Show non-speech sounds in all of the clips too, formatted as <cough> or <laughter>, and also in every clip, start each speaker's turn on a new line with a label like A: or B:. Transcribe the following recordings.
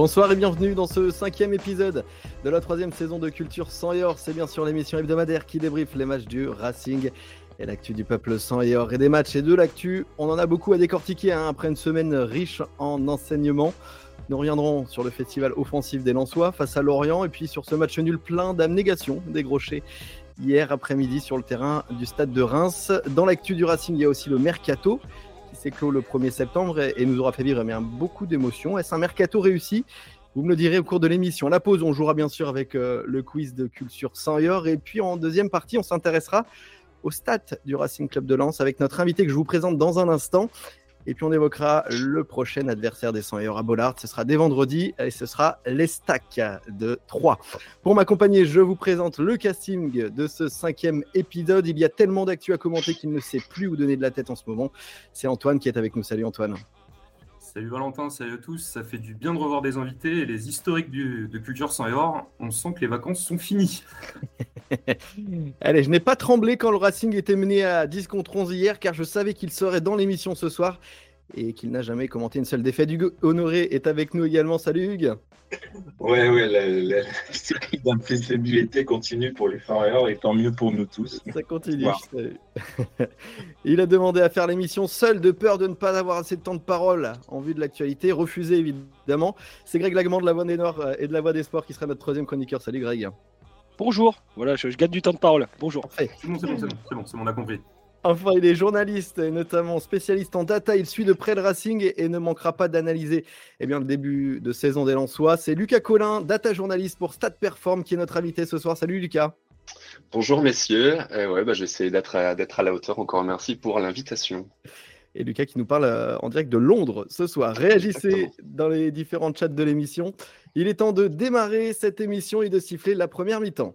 A: Bonsoir et bienvenue dans ce cinquième épisode de la troisième saison de Culture sans et or. C'est bien sûr l'émission hebdomadaire qui débriefe les matchs du Racing et l'actu du peuple sans et or et des matchs et de l'actu. On en a beaucoup à décortiquer hein, après une semaine riche en enseignements. Nous reviendrons sur le festival offensif des Lensois face à Lorient et puis sur ce match nul plein d'abnégation des Grochers hier après-midi sur le terrain du stade de Reims. Dans l'actu du Racing, il y a aussi le Mercato s'est clos le 1er septembre et, nous aura fait vivre eh beaucoup d'émotions. Est-ce un mercato réussi? Vous me le direz au cours de l'émission. La pause, on jouera bien sûr avec euh, le quiz de culture sans et puis en deuxième partie, on s'intéressera au stade du Racing Club de Lens avec notre invité que je vous présente dans un instant. Et puis on évoquera le prochain adversaire des 100 à Bollard. Ce sera dès vendredi et ce sera l'Estac de 3. Pour m'accompagner, je vous présente le casting de ce cinquième épisode. Il y a tellement d'actu à commenter qu'il ne sait plus où donner de la tête en ce moment. C'est Antoine qui est avec nous. Salut Antoine.
B: Salut Valentin, salut à tous. Ça fait du bien de revoir des invités et les historiques de Culture sans or. On sent que les vacances sont finies. <laughs>
A: Allez, je n'ai pas tremblé quand le Racing était mené à 10 contre 11 hier car je savais qu'il serait dans l'émission ce soir et qu'il n'a jamais commenté une seule défaite. Hugues Honoré est avec nous également. Salut Hugues.
C: Ouais, ouais, la, la, série d'imprévisibilité continue pour les Farriers et tant mieux pour nous tous.
A: Ça continue. <laughs> Il a demandé à faire l'émission seul de peur de ne pas avoir assez de temps de parole en vue de l'actualité. Refusé évidemment. C'est Greg Lagman de la Voix des Nords euh, et de la Voix des Sports qui sera notre troisième chroniqueur. Salut Greg.
D: Bonjour. Voilà, je, gagne du temps de parole. Bonjour.
B: C'est bon, c'est bon, c'est bon, c'est bon, bon, on a compris.
A: Enfin, il est journaliste et notamment spécialiste en data. Il suit de près le Racing et ne manquera pas d'analyser eh bien, le début de saison des Lensois. C'est Lucas Collin, data journaliste pour Stat Perform, qui est notre invité ce soir. Salut Lucas.
E: Bonjour messieurs. Eh ouais, bah, J'essaie d'être à, à la hauteur. Encore merci pour l'invitation.
A: Et Lucas qui nous parle euh, en direct de Londres ce soir. Réagissez dans les différents chats de l'émission. Il est temps de démarrer cette émission et de siffler la première mi-temps.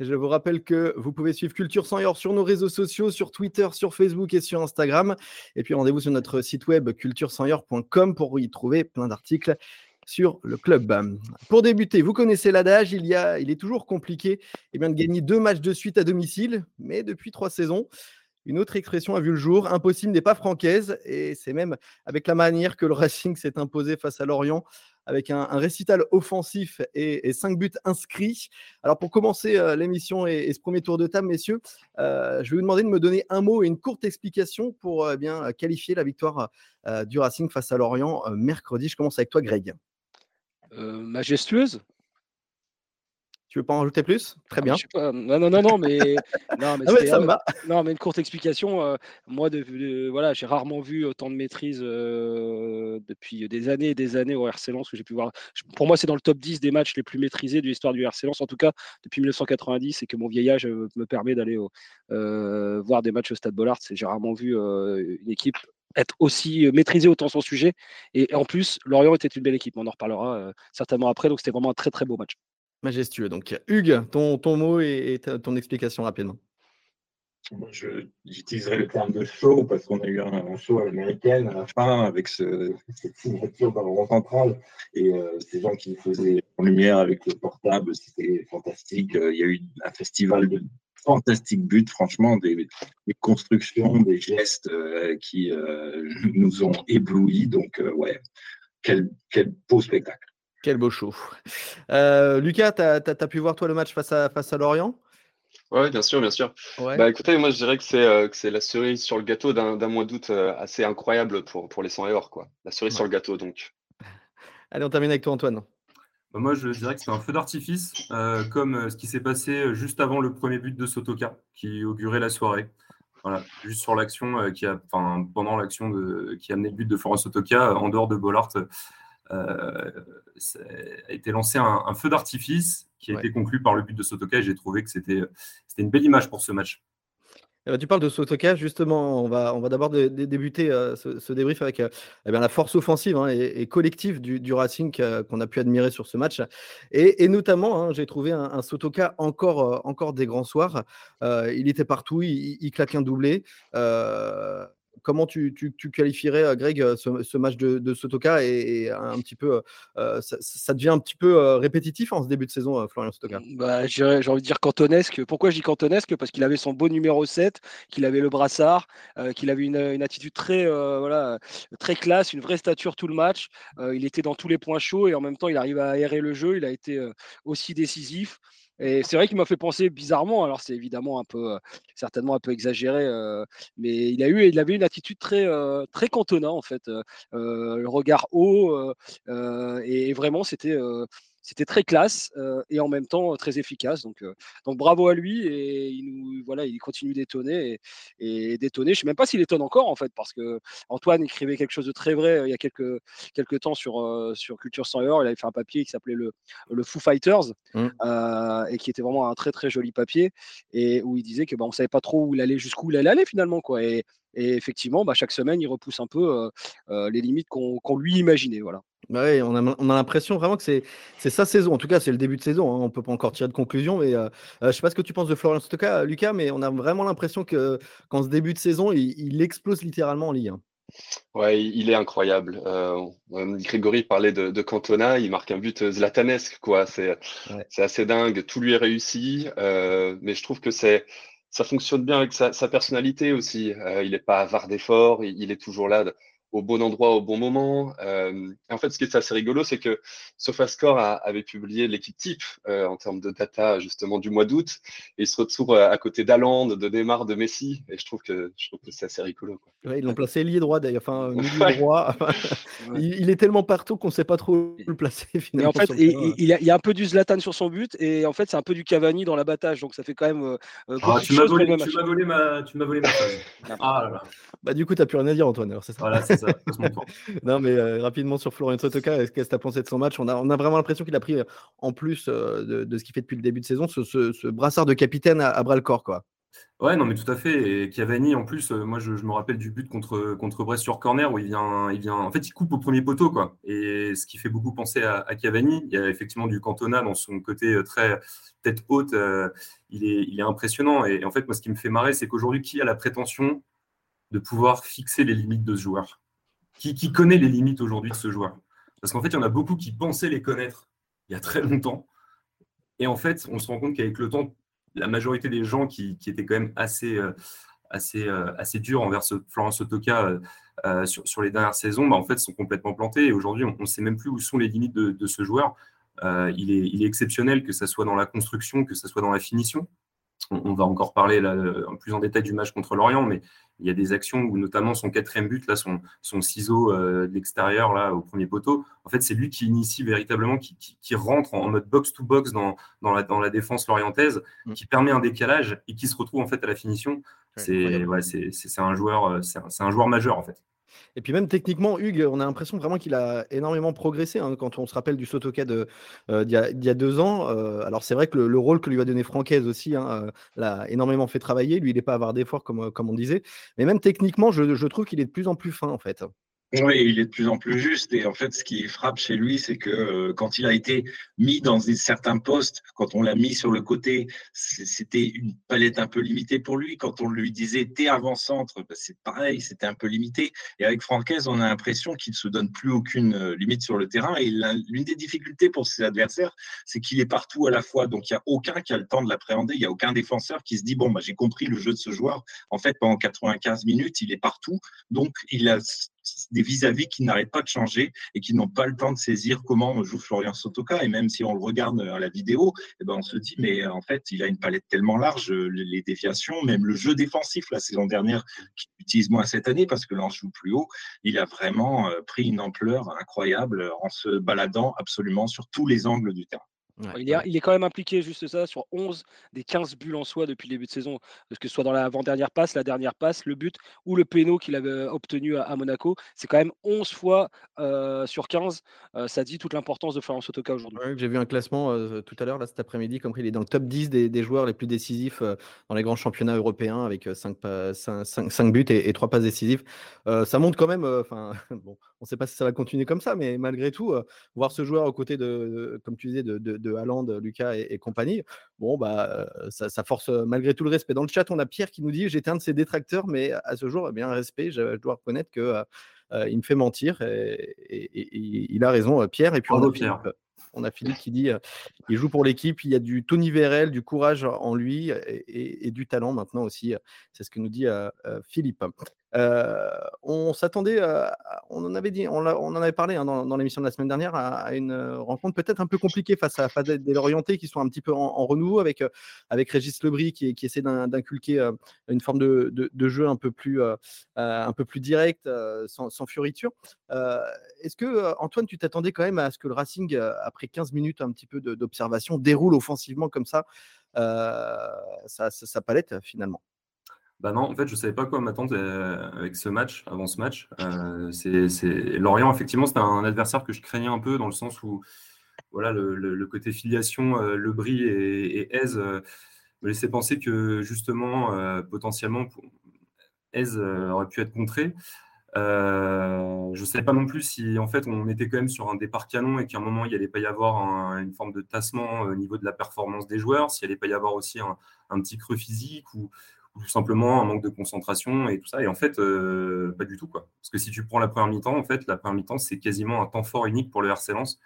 A: Je vous rappelle que vous pouvez suivre Culture sans Or sur nos réseaux sociaux, sur Twitter, sur Facebook et sur Instagram. Et puis rendez-vous sur notre site web culturesansor.com pour y trouver plein d'articles sur le club. Pour débuter, vous connaissez l'adage, il, est toujours compliqué eh de gagner deux matchs de suite à domicile, mais depuis trois saisons, une autre expression a vu le jour, impossible n'est pas francaise, et c'est même avec la manière que le Racing s'est imposé face à Lorient avec un, récital offensif et, cinq buts inscrits. Alors pour commencer euh, l'émission et, ce premier tour de table, messieurs, euh, je vais vous demander de me donner un mot et une courte explication pour euh, bien qualifier la victoire du Racing face à Lorient mercredi. Je commence avec toi, Greg.
D: majestueuse?
A: Tu veux pas en rajouter plus? Très bien.
D: Non, non, non, non, mais, <laughs> non, mais, ah ça me non, mais une courte explication. moi, de, voilà, j'ai rarement vu autant de maîtrise depuis des années et des années au RC Lens que j'ai pu voir. Pour moi, c'est dans le top 10 des matchs les plus maîtrisés de l'histoire du RC Lens, en tout cas depuis 1990, et que mon vieillage me permet d'aller voir des matchs au Stade Bollard. J'ai rarement vu une équipe être aussi maîtrisée autant son sujet. Et en plus, Lorient était une belle équipe. On en reparlera certainement après. Donc, c'était vraiment un très, très beau match.
A: Majestueux. Donc, Hugues, ton, ton mot et, ton explication rapidement.
C: J'utiliserai le terme de show parce qu'on a eu un, show américain à la fin avec ce, cette signature dans le central et euh, ces gens qui faisaient en lumière avec le portable, c'était fantastique. Euh, il y a eu un festival de fantastiques buts, franchement, des, constructions, des gestes euh, qui nous ont éblouis. Donc, ouais, quel, quel beau spectacle.
A: Quel beau show. Euh, Lucas, tu as, pu voir toi le match face à, face à Lorient?
E: Oui, bien sûr, bien sûr. Bah, écoutez, moi je dirais que c'est euh, la cerise sur le gâteau d'un mois d'août euh, assez incroyable pour, pour les 100 et or. Quoi. La cerise sur le gâteau, donc.
A: Allez, on termine avec toi, Antoine.
B: Bah, moi, je dirais que c'est un feu d'artifice, comme ce qui s'est passé juste avant le premier but de Sotoka, qui augurait la soirée. Voilà, juste sur l'action qui a, enfin, pendant l'action qui a amené le but de Florence Sotoka, en dehors de Bollard, euh, a été lancé un, feu d'artifice qui a été conclu par le but de Sotoka et j'ai trouvé que c'était une belle image pour ce match.
A: Eh ben, tu parles de Sotoka, justement, on va, on va d'abord débuter euh, ce, débrief avec euh, eh la force offensive hein, et, collective du, Racing qu'on a pu admirer sur ce match. Et, notamment, hein, j'ai trouvé un, Sotoka encore, encore des grands soirs. il était partout, il, il claque un doublé comment tu, qualifierais, Greg, ce, match de, Sotoka et, un petit peu, ça, devient un petit peu répétitif en ce début de saison, Florian Sotoka?
D: Bah, J'ai envie de dire cantonesque. Pourquoi je dis cantonesque? Parce qu'il avait son beau numéro 7, qu'il avait le brassard, qu'il avait une, une, attitude très, voilà, très classe, une vraie stature tout le match. il était dans tous les points chauds et en même temps, il arrive à aérer le jeu. Il a été aussi décisif. Et c'est vrai qu'il m'a fait penser bizarrement. Alors c'est évidemment un peu, certainement un peu exagéré, mais il a eu, il avait une attitude très, très cantona en fait, le regard haut et vraiment c'était, c'était très classe et en même temps très efficace. Donc, donc bravo à lui et il nous voilà, il continue d'étonner et, d'étonner. Je sais même pas s'il étonne encore en fait parce que Antoine écrivait quelque chose de très vrai il y a quelques quelques temps sur sur Culture sans heure. Il avait fait un papier qui s'appelait le le Foo Fighters mmh. et qui était vraiment un très très joli papier et où il disait que bah, on savait pas trop où il allait jusqu'où il allait aller finalement quoi. Et, et effectivement, bah, chaque semaine, il repousse un peu les limites qu'on lui imaginait. Voilà.
A: Bah on a, on a l'impression vraiment que c'est sa saison. En tout cas, c'est le début de saison. Hein. On ne peut pas encore tirer de conclusion. Mais euh, je ne sais pas ce que tu penses de Florian Stoka, Lucas, mais on a vraiment l'impression qu'en ce début de saison, il, explose littéralement en Ligue.
E: Ouais, il est incroyable. Euh, Grégory parlait de, Cantona, il marque un but zlatanesque, quoi. C'est assez dingue. Tout lui est réussi. Euh, mais je trouve que c'est ça fonctionne bien avec sa, personnalité aussi. il n'est pas avare d'efforts, il, est toujours là au bon endroit au bon moment. Euh, en fait, ce qui est assez rigolo, c'est que SofaScore avait publié l'équipe type euh, en termes de data justement du mois d'août, et il se retrouve euh, à côté d'Aland, de Neymar, de Messi, et je trouve que je trouve que c'est assez rigolo.
A: Quoi. ils l'ont placé ailier droit d'ailleurs, enfin <laughs> milieu droit. <laughs> il, est tellement partout qu'on ne sait pas trop le placer finalement.
D: en fait, il, y a, un peu du Zlatan sur son but, et en fait, c'est un peu du Cavani dans l'abattage, donc ça fait quand même.
B: Ah, tu m'as volé, volé, ma, tu m'as volé ma phrase. <laughs>
A: ah là là. Bah du coup, tu n'as plus rien à dire, Antoine.
B: c'est ça. Voilà, c'est ça. <laughs>
A: non, mais euh, rapidement sur Florian Sotoka, qu'est-ce que tu as pensé de son match? On a, on a vraiment l'impression qu'il a pris, euh, en plus euh, de, ce qu'il fait depuis le début de saison, ce, brassard de capitaine à, bras le corps. Quoi.
B: Ouais, non, mais tout à fait. Et Cavani, en plus, moi, je, me rappelle du but contre, contre Brest sur corner où il vient, il vient. En fait, il coupe au premier poteau, quoi. Et ce qui fait beaucoup penser à, Cavani, il y a effectivement du Cantona dans son côté très tête haute. il, est, il est impressionnant. Et, en fait, moi, ce qui me fait marrer, c'est qu'aujourd'hui, qui a la prétention de pouvoir fixer les limites de ce joueur? Qui, connaît les limites aujourd'hui de ce joueur? Parce qu'en fait, il y en a beaucoup qui pensaient les connaître il y a très longtemps. Et en fait, on se rend compte qu'avec le temps, la majorité des gens qui, étaient quand même assez, euh, assez, euh, assez durs envers ce Florence Otoka euh, sur, les dernières saisons, bah, en fait, sont complètement plantés. Et aujourd'hui, on ne sait même plus où sont les limites de, ce joueur. il, est, il, est, exceptionnel, que ce soit dans la construction, que ce soit dans la finition on, va encore parler là, plus en détail du match contre l'Orient, mais il y a des actions où notamment son quatrième but, là, son, son ciseau euh, de l'extérieur là au premier poteau, en fait c'est lui qui initie véritablement, qui, rentre en mode box-to-box dans, dans, la, dans la défense lorientaise, mm. qui permet un décalage et qui se retrouve en fait à la finition. C'est ouais, un, joueur, euh, c'est un joueur majeur en fait.
A: Et puis même techniquement, Hugues, on a l'impression vraiment qu'il a énormément progressé hein, quand on se rappelle du Sotoka d'il euh, y, a deux ans. Euh, alors c'est vrai que le, rôle que lui a donné Francaise aussi hein, euh, l'a énormément fait travailler. Lui, il n'est pas avoir d'efforts comme, comme on disait. Mais même techniquement, je, je trouve qu'il est de plus en plus fin en fait.
C: Oui, il est de plus en plus juste. Et en fait, ce qui frappe chez lui, c'est que euh, quand il a été mis dans certains postes, quand on l'a mis sur le côté, c'était une palette un peu limitée pour lui. Quand on lui disait t'es avant-centre, bah, c'est pareil, c'était un peu limité. Et avec Francaise, on a l'impression qu'il ne se donne plus aucune euh, limite sur le terrain. Et l'une des difficultés pour ses adversaires, c'est qu'il est partout à la fois. Donc, il n'y a aucun qui a le temps de l'appréhender. Il n'y a aucun défenseur qui se dit bon, bah, j'ai compris le jeu de ce joueur. En fait, pendant 95 minutes, il est partout. Donc, il a des vis-à-vis qui n'arrêtent pas de changer et qui n'ont pas le temps de saisir comment joue Florian Sotoka. Et même si on le regarde à la vidéo, eh ben on se dit, mais en fait, il a une palette tellement large, les déviations, même le jeu défensif la saison dernière, qu'il utilise moins cette année parce que là, on joue plus haut, il a vraiment euh, pris une ampleur incroyable en se baladant absolument sur tous les angles du terrain
D: il, est, quand même impliqué, juste ça, sur 11 des 15 buts en soi depuis le début de saison, que ce soit dans l'avant-dernière passe, la dernière passe, le but ou le péno qu'il avait euh, obtenu à, Monaco. C'est quand même 11 fois euh, sur 15. Euh, ça dit toute l'importance de Florent Sotoka aujourd'hui.
A: J'ai vu un classement tout à l'heure, là, cet après-midi, comme il est dans le top 10 des, joueurs les plus décisifs dans les grands championnats européens avec 5, 5, buts et, 3 passes décisives. ça montre quand même, enfin, <laughs> bon, on ne sait pas si ça va continuer comme ça, mais malgré tout, voir ce joueur aux côtés de, comme tu disais, de de Haaland, Lucas et, compagnie. Bon, bah, ça, force malgré tout le respect. Dans le chat, on a Pierre qui nous dit J'étais un de ses détracteurs, mais à ce jour, eh bien, respect, je, dois reconnaître que. il me fait mentir et, il a raison, Pierre. Et puis on a, Pierre on a Philippe qui dit il joue pour l'équipe, il y a du Tony Vérel, du courage en lui et, du talent maintenant aussi. C'est ce que nous dit Philippe. On s'attendait, on en avait dit, on, en parlé hein, dans, l'émission de la semaine dernière, à, une rencontre peut-être un peu compliquée face à, des Lorientais qui sont un petit peu en, renouveau avec, avec Régis Lebris qui, essaie d'inculquer une forme de, jeu un peu plus, un sans, sans fioriture. Est-ce que, Antoine, tu t'attendais quand même à ce que le Racing, après 15 minutes un petit peu d'observation, déroule offensivement comme ça sa, palette finalement?
B: Bah non, en fait, je savais pas quoi m'attendre avec ce match, avant ce match. c'est, Lorient, effectivement, c'était un adversaire que je craignais un peu dans le sens où voilà, le, côté filiation, Le Brie et, et Aise me laissait penser que justement, potentiellement, Aise aurait pu être contré. Euh, je ne savais pas non plus si en fait on était quand même sur un départ canon et qu'à un moment il n'allait pas y avoir une forme de tassement au niveau de la performance des joueurs, s'il n'allait pas y avoir aussi un, petit creux physique ou, tout simplement un manque de concentration et tout ça. Et en fait, euh, pas du tout. Parce que si tu prends la première mi-temps, en fait, la première mi-temps c'est quasiment un temps fort unique pour le RC Lens.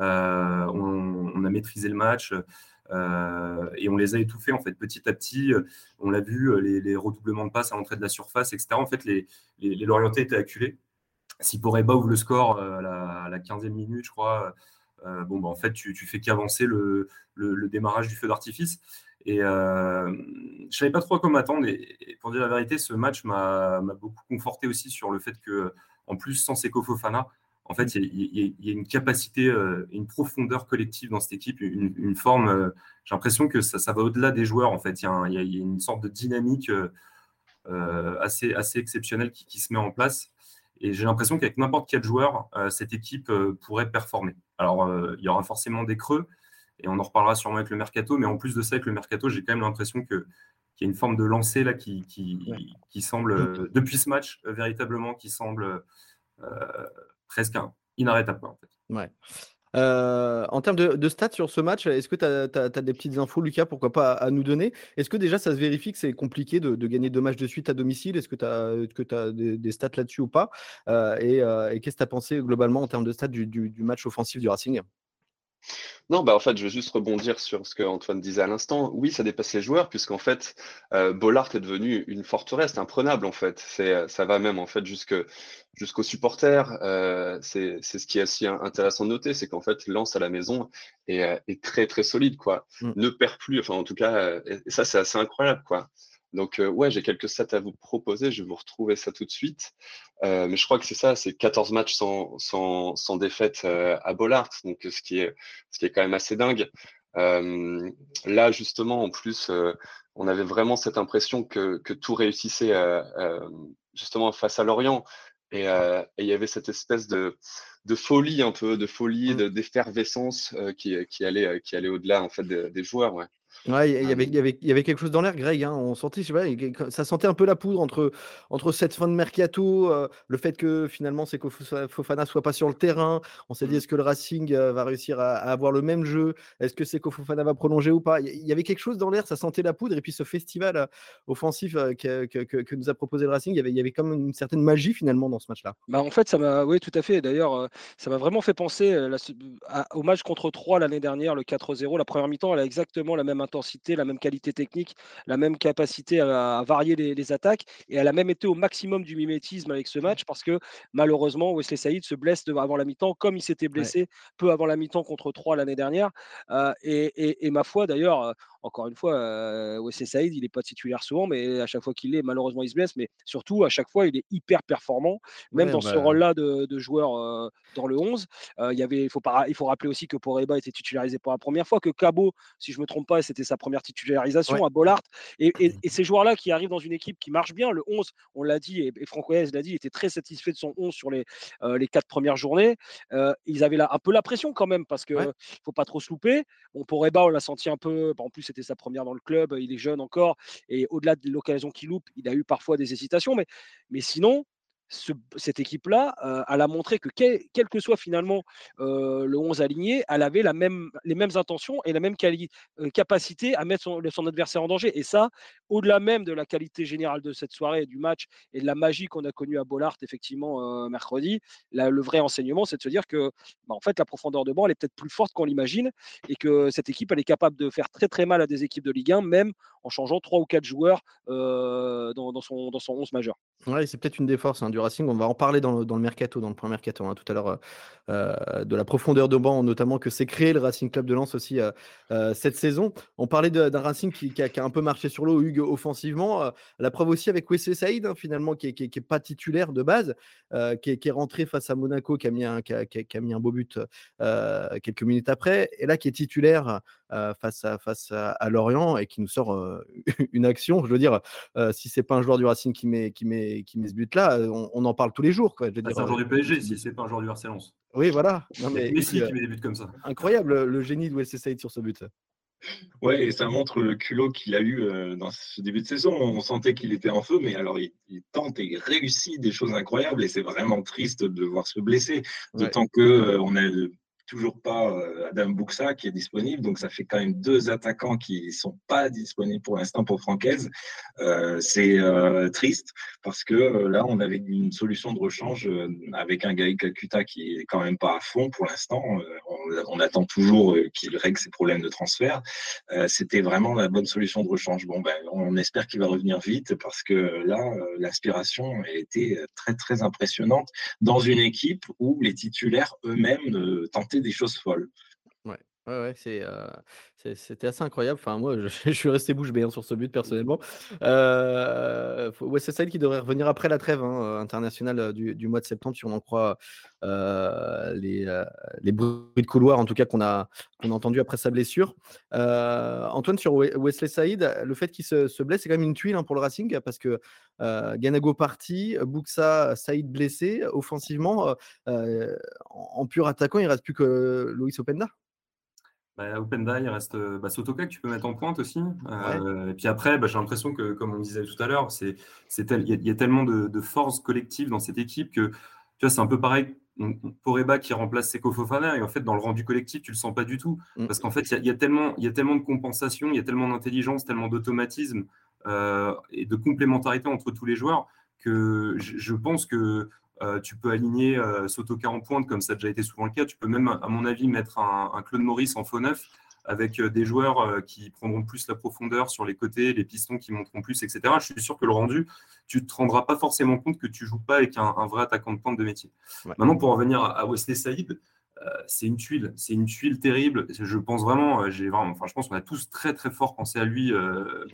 B: Euh, on, a maîtrisé le match. Euh, et on les a étouffés en fait petit à petit. On l'a vu, les, redoublements de passes à l'entrée de la surface, etc. En fait, les, les, les étaient acculés. Si Poreba ouvre le score à la, 15e minute, je crois, bon, bah, tu, fais qu'avancer le, démarrage du feu d'artifice. Et je ne savais pas trop à quoi m'attendre. Et, pour dire la vérité, ce match m'a beaucoup conforté aussi sur le fait que, en plus, sans Seko Fofana, en fait, il y, a une capacité, euh, une profondeur collective dans cette équipe, une, forme. Euh, j'ai l'impression que ça, va au-delà des joueurs. En fait, il y, a une sorte de dynamique euh, assez, assez exceptionnelle qui, se met en place. Et j'ai l'impression qu'avec n'importe quel joueur, cette équipe pourrait performer. Alors, il y aura forcément des creux, et on en reparlera sûrement avec le mercato. Mais en plus de ça, avec le mercato, j'ai quand même l'impression que qu'il y a une forme de lancée là qui, qui, semble, depuis ce match, véritablement, qui semble presque inarrêtable. En, fait.
A: ouais. Euh, en termes de, stats sur ce match, est-ce que tu as, des petites infos, Lucas, pourquoi pas à, nous donner? Est-ce que déjà ça se vérifie que c'est compliqué de, gagner deux matchs de suite à domicile? Est-ce que tu as, as des, stats là-dessus ou pas? Euh, euh, Et, qu'est-ce que tu as pensé globalement en termes de stats du, du match offensif du Racing?
E: Non, bah en fait, je veux juste rebondir sur ce que Antoine disait à l'instant. Oui, ça dépasse les joueurs, puisqu'en fait, euh, Bollard est devenu une forteresse imprenable, en fait. C'est, ça va même, en fait, jusque, jusqu'aux supporters. Euh, c'est, c'est ce qui est assez intéressant de noter, c'est qu'en fait, Lance à la maison est, euh, est très, très solide, quoi. Mm. Ne perd plus, enfin, en tout cas, euh, et ça, c'est assez incroyable, quoi. Donc, euh, ouais, j'ai quelques stats à vous proposer. Je vais vous retrouver ça tout de suite. Euh, mais je crois que c'est ça, c'est 14 matchs sans, sans, sans défaite euh, à Bollard, donc ce qui, est, ce qui est quand même assez dingue. là, justement, en plus, on avait vraiment cette impression que, que tout réussissait justement face à Lorient. Et, il y avait cette espèce de, de folie un peu, de folie, mmh. d'effervescence qui, qui allait, qui allait au-delà en fait des, des joueurs. Ouais.
A: Ouais, il y, avait, il, y avait, il y avait quelque chose dans l'air, Greg. Hein, on sentait, je sais pas, ça sentait un peu la poudre entre, entre cette fin de mercato, euh, le fait que finalement c'est que Fofana soit pas sur le terrain. On s'est dit, mmh. est-ce que le Racing euh, va réussir à, avoir le même jeu? Est-ce que c'est Fofana va prolonger ou pas? Il y avait quelque chose dans l'air, ça sentait la poudre. Et puis ce festival euh, offensif que, que, que, nous a proposé le Racing, il y avait, il y avait comme une certaine magie finalement dans ce match-là.
D: Bah en fait, ça m'a, oui, tout à fait. D'ailleurs, ça m'a vraiment fait penser au match contre 3 l'année dernière, le 4-0. La première mi-temps, elle a exactement la même intensité, la même qualité technique, la même capacité à, varier les, attaques. Et elle a même été au maximum du mimétisme avec ce match parce que malheureusement, Wesley Saïd se blesse avant la mi-temps, comme il s'était blessé peu avant la mi-temps contre 3 l'année dernière. Euh, et, ma foi, d'ailleurs, encore une fois, euh, Wesley Saïd, il n'est pas titulaire souvent, mais à chaque fois qu'il est, malheureusement, il se blesse. Mais surtout, à chaque fois, il est hyper performant, même dans ce bah rôle-là de, joueur euh, dans le 11. il, y avait, il, faut il faut rappeler aussi que Poreba était titularisé pour la première fois, que Cabo, si je ne me trompe pas, c'était sa première titularisation à Bollard. <clears throat> Et, ces joueurs-là qui arrivent dans une équipe qui marche bien, le 11, on l'a dit, et, Franck l'a dit, il était très satisfait de son 11 sur les, euh, les quatre premières journées. Euh, ils avaient là, un peu la pression quand même, parce qu'il ne faut pas trop se louper. Bon, pour Eba, on l'a senti un peu, en plus c'était sa première dans le club, il est jeune encore, et au-delà de l'occasion qu'il loupe, il a eu parfois des hésitations, mais, mais sinon, cette équipe-là, elle a montré que quel, que soit finalement le 11 aligné, elle avait les mêmes intentions et la même capacité à mettre son, adversaire en danger. Et ça, au-delà même de la qualité générale de cette soirée, du match et de la magie qu'on a connue à Bollard, effectivement, mercredi, le vrai enseignement, c'est de se dire que, bah, en fait, la profondeur de banc, elle est peut-être plus forte qu'on l'imagine et que cette équipe, elle est capable de faire très très mal à des équipes de Ligue 1, même en changeant trois ou quatre joueurs dans, son, dans son 11 majeur.
A: C'est peut-être une des forces hein, du Racing. On va en parler dans le, dans mercato, dans le premier mercato, hein, tout à l'heure, euh, de la profondeur de banc, notamment que s'est créé le Racing Club de Lens aussi euh, euh, cette saison. On parlait d'un Racing qui, a, un peu marché sur l'eau, Hugues, offensivement. la preuve aussi avec Wesley Saïd, hein, finalement, qui n'est pas titulaire de base, qui est, rentré face à Monaco, qui a mis un, qui a, mis un beau but quelques minutes après, et là qui est titulaire face, à, face à, Lorient et qui nous sort <laughs> une action. Je veux dire, si c'est pas un joueur du Racing qui met, qui met qui met ce but-là, on, en parle tous les jours.
B: Ah, c'est un joueur du PSG, si c'est pas un joueur du Barcelone.
A: Oui, voilà.
B: Non, mais, Messi qui met des buts comme ça.
A: Incroyable le génie de Wesley Saïd sur ce but.
C: Ouais, et ça montre le culot qu'il a eu euh, dans ce début de saison. On sentait qu'il était en feu, mais alors il, tente et il réussit des choses incroyables et c'est vraiment triste de voir se blesser. D'autant que euh, on a toujours pas euh, Adam Buxa qui est disponible, donc ça fait quand même deux attaquants qui sont pas disponibles pour l'instant pour Francaise. Euh, c'est euh, triste parce que là on avait une solution de rechange avec un Gaï Calcutta qui est quand même pas à fond pour l'instant. On, attend toujours qu'il règle ses problèmes de transfert. C'était vraiment la bonne solution de rechange. Bon ben on espère qu'il va revenir vite parce que là l'inspiration a été très très impressionnante dans une équipe où les titulaires eux-mêmes tentaient des choses folles.
A: Ouais, ouais, c'est, c'était assez incroyable. Enfin, moi, <laughs> je, suis resté bouche bée hein, sur ce but personnellement. C'est celle qui devrait revenir après la trêve hein, internationale du, mois de septembre, si on en croit les, les, bruits de couloir, en tout cas qu'on a, qu'on a entendu après sa blessure. Antoine, sur Wesley Saïd, le fait qu'il se, blesse, c'est quand même une tuile hein, pour le Racing parce que Ganago parti, Buxa Saïd blessé, offensivement, en, pur attaquant, il reste plus que Loïs Openda.
B: Bah, Openda, il reste bah, Sotoka que tu peux mettre en pointe aussi. et puis après, bah, j'ai l'impression que, comme on disait tout à l'heure, il y, a tellement de, de force collective dans cette équipe que tu vois, c'est un peu pareil Poreba qui remplace Seko Fofana et en fait dans le rendu collectif tu le sens pas du tout mm. parce qu'en fait il y, a tellement il y a tellement de compensation il y a tellement d'intelligence tellement d'automatisme euh, et de complémentarité entre tous les joueurs que je, pense que euh, tu peux aligner euh, Sotoka en pointe comme ça a déjà été souvent le cas tu peux même à mon avis mettre un, un Claude Maurice en faux neuf avec euh, des joueurs euh, qui prendront plus la profondeur sur les côtés, les pistons qui monteront plus, etc. Je suis sûr que le rendu, tu ne te rendras pas forcément compte que tu joues pas avec un, vrai attaquant de pointe de métier. Maintenant, pour revenir à Wesley Saïd, euh, c'est une tuile, c'est une tuile terrible. Je pense vraiment, j'ai vraiment, enfin, je pense qu'on a tous très très fort pensé à lui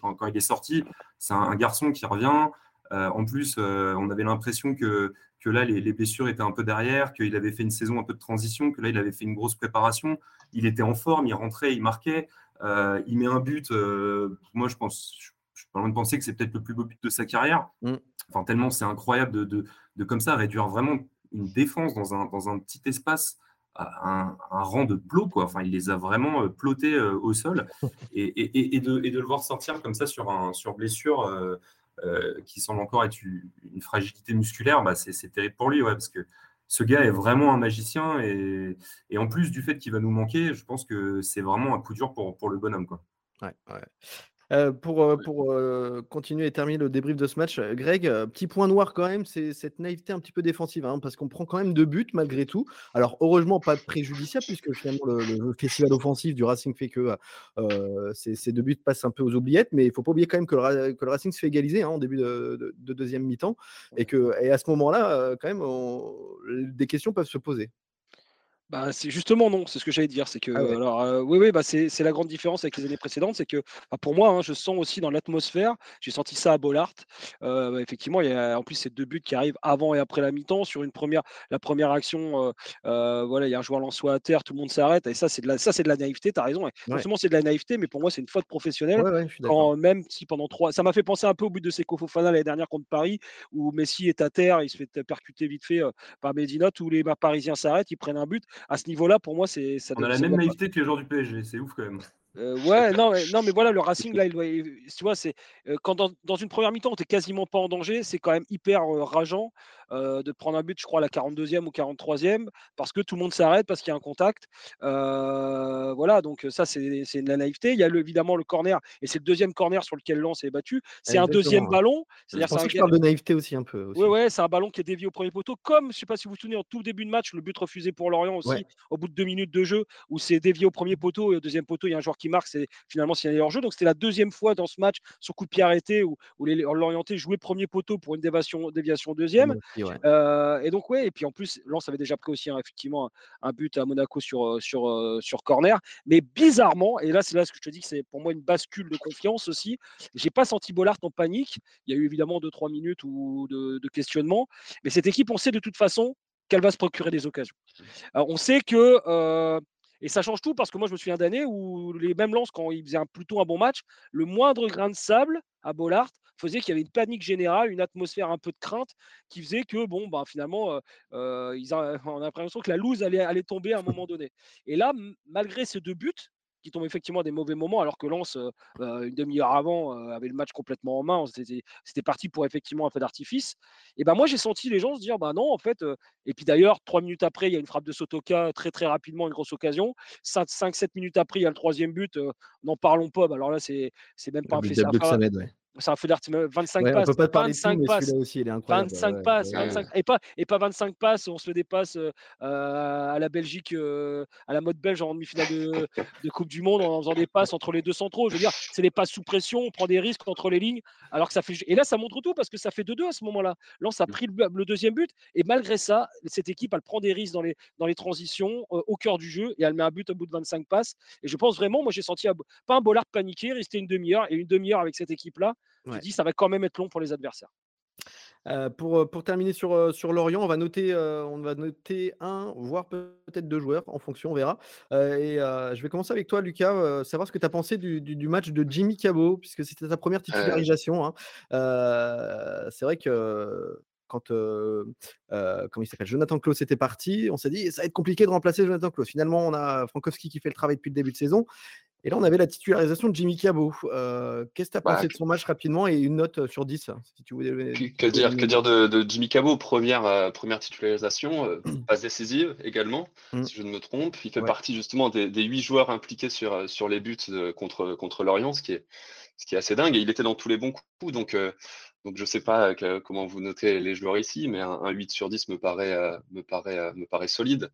B: quand, il est sorti. C'est un, garçon qui revient. En plus, on avait l'impression que, que là, les, les, blessures étaient un peu derrière, qu'il avait fait une saison un peu de transition, que là, il avait fait une grosse préparation il était en forme, il rentrait, il marquait, euh, il met un but. Euh, moi, je pense, je, suis pas loin de penser que c'est peut-être le plus beau but de sa carrière. Mm. Enfin, tellement c'est incroyable de, de, comme ça réduire vraiment une défense dans un, dans un petit espace un, un, rang de plots. Quoi. Enfin, il les a vraiment euh, plotés au sol. <laughs> Et, et, et, de, et, de, le voir sortir comme ça sur, un, sur blessure qui semble encore être une, fragilité musculaire, bah, c'est terrible pour lui. Ouais, parce que ce gars est vraiment un magicien et, en plus du fait qu'il va nous manquer, je pense que c'est vraiment un coup dur pour, pour le bonhomme.
A: Euh, pour euh, pour euh, continuer et terminer le débrief de ce match, Greg, petit point noir quand même, c'est cette naïveté un petit peu défensive, hein, parce qu'on prend quand même deux buts malgré tout. Alors heureusement pas préjudiciable puisque finalement le, festival offensif du Racing fait que ces, deux buts passent un peu aux oubliettes, mais il faut pas oublier quand même que le, Racing se fait égaliser hein, en début de, deuxième mi-temps et que et à ce moment-là quand même des questions peuvent se poser.
D: Bah, c'est justement non, c'est ce que j'allais dire. C'est que, ah alors, euh, oui, oui, bah, c'est, la grande différence avec les années précédentes. C'est que, bah, pour moi, hein, je sens aussi dans l'atmosphère, j'ai senti ça à Bollard. Euh, bah, effectivement, il y a en plus ces deux buts qui arrivent avant et après la mi-temps. Sur une première, la première action, euh, voilà, il y a un joueur lançois à terre, tout le monde s'arrête. Et ça, c'est de la, ça, c'est de la naïveté, tu as raison. Non seulement c'est de la naïveté, mais pour moi, c'est une faute professionnelle. quand, même si pendant trois. Ça m'a fait penser un peu au but de Seko Fofana l'année dernière contre Paris, où Messi est à terre, il se fait percuter vite fait par Medina, tous les Parisiens s'arrêtent, ils prennent un but. À ce niveau-là, pour moi, c'est.
B: On a la même naïveté que les joueurs du PSG, c'est ouf quand même.
D: Euh, ouais, non mais, non, mais voilà, le Racing, là, il tu vois, c'est euh, quand dans, une première mi-temps, tu n'es quasiment pas en danger, c'est quand même hyper euh, rageant. De prendre un but, je crois, à la 42e ou 43e, parce que tout le monde s'arrête, parce qu'il y a un contact. voilà, donc ça, c'est de la naïveté. Il y a évidemment le corner, et c'est le deuxième corner sur lequel Lens est battu. C'est un deuxième ballon.
A: C'est-à-dire que je parle de naïveté aussi un peu.
D: Oui, ouais, c'est un ballon qui est dévié au premier poteau, comme, je ne sais pas si vous vous souvenez, en tout début de match, le but refusé pour Lorient aussi, au bout de deux minutes de jeu, où c'est dévié au premier poteau et au deuxième poteau, il y a un joueur qui marque, c'est finalement signalé hors jeu. Donc c'était la deuxième fois dans ce match sur coup de pied arrêté où, l'orienté jouait premier poteau pour une déviation, déviation deuxième. Et donc ouais, et puis en plus, Lens avait déjà pris aussi hein, effectivement un, but à Monaco sur, sur, sur corner. Mais bizarrement, et là c'est là ce que je te dis que c'est pour moi une bascule de confiance aussi. J'ai pas senti Bollard en panique. Il y a eu évidemment 2-3 minutes ou de, de questionnement. Mais cette équipe, on sait de toute façon qu'elle va se procurer des occasions. on sait que et ça change tout parce que moi, je me souviens d'années où les mêmes lances, quand ils faisaient un, plutôt un bon match, le moindre grain de sable à Bollard faisait qu'il y avait une panique générale, une atmosphère un peu de crainte qui faisait que, bon, bah, finalement, euh, euh, ils <laughs> on a l'impression que la loose allait, allait tomber à un moment donné. Et là, malgré ces deux buts, qui tombent effectivement à des mauvais moments, alors que Lens, euh, une demi-heure avant, euh, avait le match complètement en main. C'était parti pour effectivement un feu d'artifice. Et ben moi, j'ai senti les gens se dire, bah non, en fait. et puis d'ailleurs, trois minutes après, il y a une frappe de Sotoka très très rapidement, une grosse occasion. 5-7 minutes après, il y a le troisième but. N'en parlons pas. Bah, alors là, c'est même pas un fait. C'est un feu d'artifice. 25 passes. 25 passes. Aussi, il est 25 passes. 25, et, pas, et pas 25 passes. On se le dépasse euh, à la Belgique, euh, à la mode belge en demi-finale de, de, Coupe du Monde en faisant des passes entre les deux centraux. Je veux dire, c'est les passes sous pression. On prend des risques entre les lignes. Alors que ça fait. Et là, ça montre tout parce que ça fait 2-2 à ce moment-là. Lens a pris le, deuxième but. Et malgré ça, cette équipe, elle prend des risques dans les, dans les transitions euh, au cœur du jeu et elle met un but au bout de 25 passes. Et je pense vraiment, moi, j'ai senti pas un Bollard paniquer, rester une demi-heure et une demi-heure avec cette équipe-là je dis ça va quand même être long pour les adversaires.
A: Euh, pour, euh, pour, terminer sur, euh, sur Lorient, on va noter, on va noter un, voire peut-être deux joueurs en fonction, on verra. et je vais commencer avec toi, Lucas, savoir ce que tu as pensé du, du, match de Jimmy Cabot, puisque c'était ta première titularisation. Hein. c'est vrai que quand comment il s'appelle Jonathan Klaus était parti, on s'est dit ça va être compliqué de remplacer Jonathan Klaus. Finalement, on a Frankowski qui fait le travail depuis le début de saison. Et là, on avait la titularisation de Jimmy Cabot. Qu'est-ce que tu as pensé bah, de son match rapidement et une note sur 10 si
E: tu voulais... que, dire, que dire de, Jimmy Cabot Première, première titularisation, <clears throat> passe décisive également, mmh. si je ne me trompe. Il fait partie justement des, huit joueurs impliqués sur, sur les buts contre, contre Lorient, ce qui, est, ce qui est assez dingue. Et il était dans tous les bons coups. Donc, donc je ne sais pas euh, comment vous notez les joueurs ici, mais un, 8 sur 10 me paraît, euh, me paraît, euh, me paraît solide.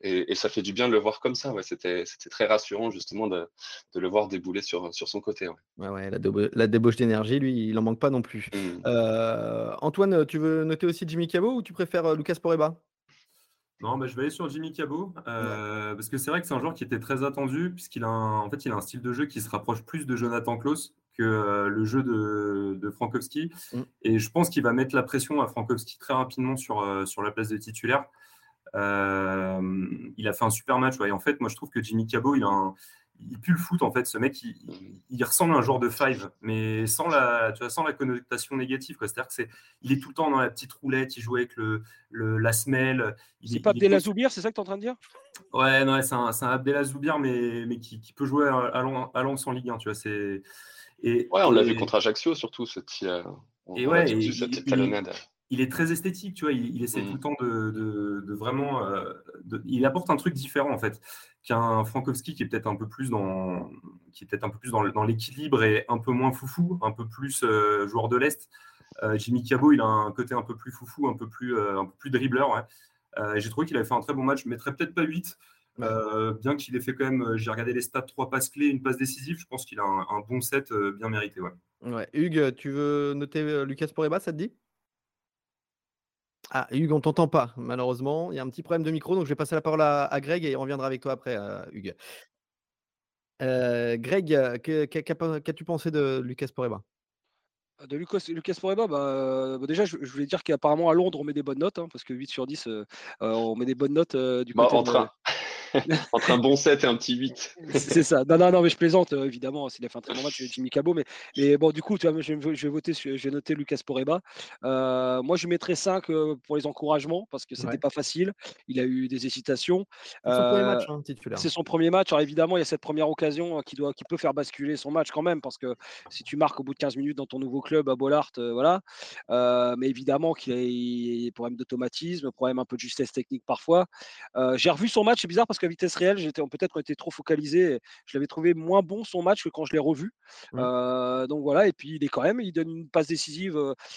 E: et, ça fait du bien de le voir comme ça. Ouais. C'était très rassurant justement de, le voir débouler sur, sur son côté.
A: Ouais. Ouais, la, débauche d'énergie, lui, il n'en manque pas non plus. Mmh. Antoine, tu veux noter aussi Jimmy Cabot ou tu préfères Lucas Poreba?
B: Non, bah, je vais aller sur Jimmy Cabot, parce que c'est vrai que c'est un joueur qui était très attendu, puisqu'il a, en fait, il a un style de jeu qui se rapproche plus de Jonathan Klaus, euh, le jeu de, Frankowski. Mm. Et je pense qu'il va mettre la pression à Frankowski très rapidement sur, euh, sur la place de titulaire. Euh, il a fait un super match. Ouais. en fait, moi, je trouve que Jimmy Cabot, il, a il pue le foot. En fait, ce mec, il, ressemble à un joueur de five, mais sans la, tu vois, sans la connotation négative. C'est-à-dire que c'est, il est tout le temps dans la petite roulette. Il joue avec le, le la semelle.
D: C'est pas Abdelazoubir, c'est ça que tu es en train de dire?
B: Ouais, non, c'est un, un Abdelazoubir, mais, mais qui, qui, peut jouer à, à, Lens en Ligue 1. Tu vois, c'est
E: ouais, on l'a vu contre Ajaccio surtout, cette,
B: euh, et ouais, il, est très esthétique, tu vois. Il, essaie tout le mm. temps de, vraiment. Euh, il apporte un truc différent en fait qu'un Frankowski qui est peut-être un peu plus dans, qui est peut-être un peu plus dans, l'équilibre et un peu moins foufou, un peu plus euh, joueur de l'est. Jimmy Cabot, il a un côté un peu plus foufou, un peu plus, un peu plus dribbleur. Ouais. J'ai trouvé qu'il avait fait un très bon match. Je mettrais peut-être pas 8 euh, bien qu'il ait fait quand même, euh, j'ai regardé les stats, trois passes clés, une passe décisive, je pense qu'il a un, bon set euh, bien mérité. Ouais.
A: ouais. Hugues, tu veux noter Lucas Poreba, ça te dit? Ah, Hugues, on t'entend pas, malheureusement. Il y a un petit problème de micro, donc je vais passer la parole à, Greg et il reviendra avec toi après, Hugues. Greg, qu'as-tu pensé de Lucas Poreba
D: de Lucas, Lucas Poreba, bah, bah, déjà, je, voulais dire qu'apparemment à Londres, on met des bonnes notes, hein, parce que 8 sur 10, on met des bonnes notes du
E: bah, côté. En train. <laughs> Entre un bon 7 et un petit 8.
D: c'est ça. Non, non, non, mais je plaisante, euh, évidemment, s'il a fait un très bon match, Jimmy Cabot. Mais, mais bon, du coup, tu vois, je, vais voter, je vais noter Lucas Poreba. Euh, moi, je mettrais 5 euh, pour les encouragements, parce que c'était pas facile. Il a eu des hésitations.
A: C'est son premier match, hein, titulaire.
D: C'est son premier match. Alors, évidemment, il y a cette première occasion qui, doit, qui peut faire basculer son match quand même, parce que si tu marques au bout de 15 minutes dans ton nouveau club à Bollard, voilà. mais évidemment qu'il a des problèmes d'automatisme, problème un peu de justesse technique parfois. J'ai revu son match, c'est bizarre parce qu'à vitesse réelle, j'étais peut-être était trop focalisé. Je l'avais trouvé moins bon son match que quand je l'ai revu. Mmh. donc voilà, et puis il est quand même, il donne une passe décisive.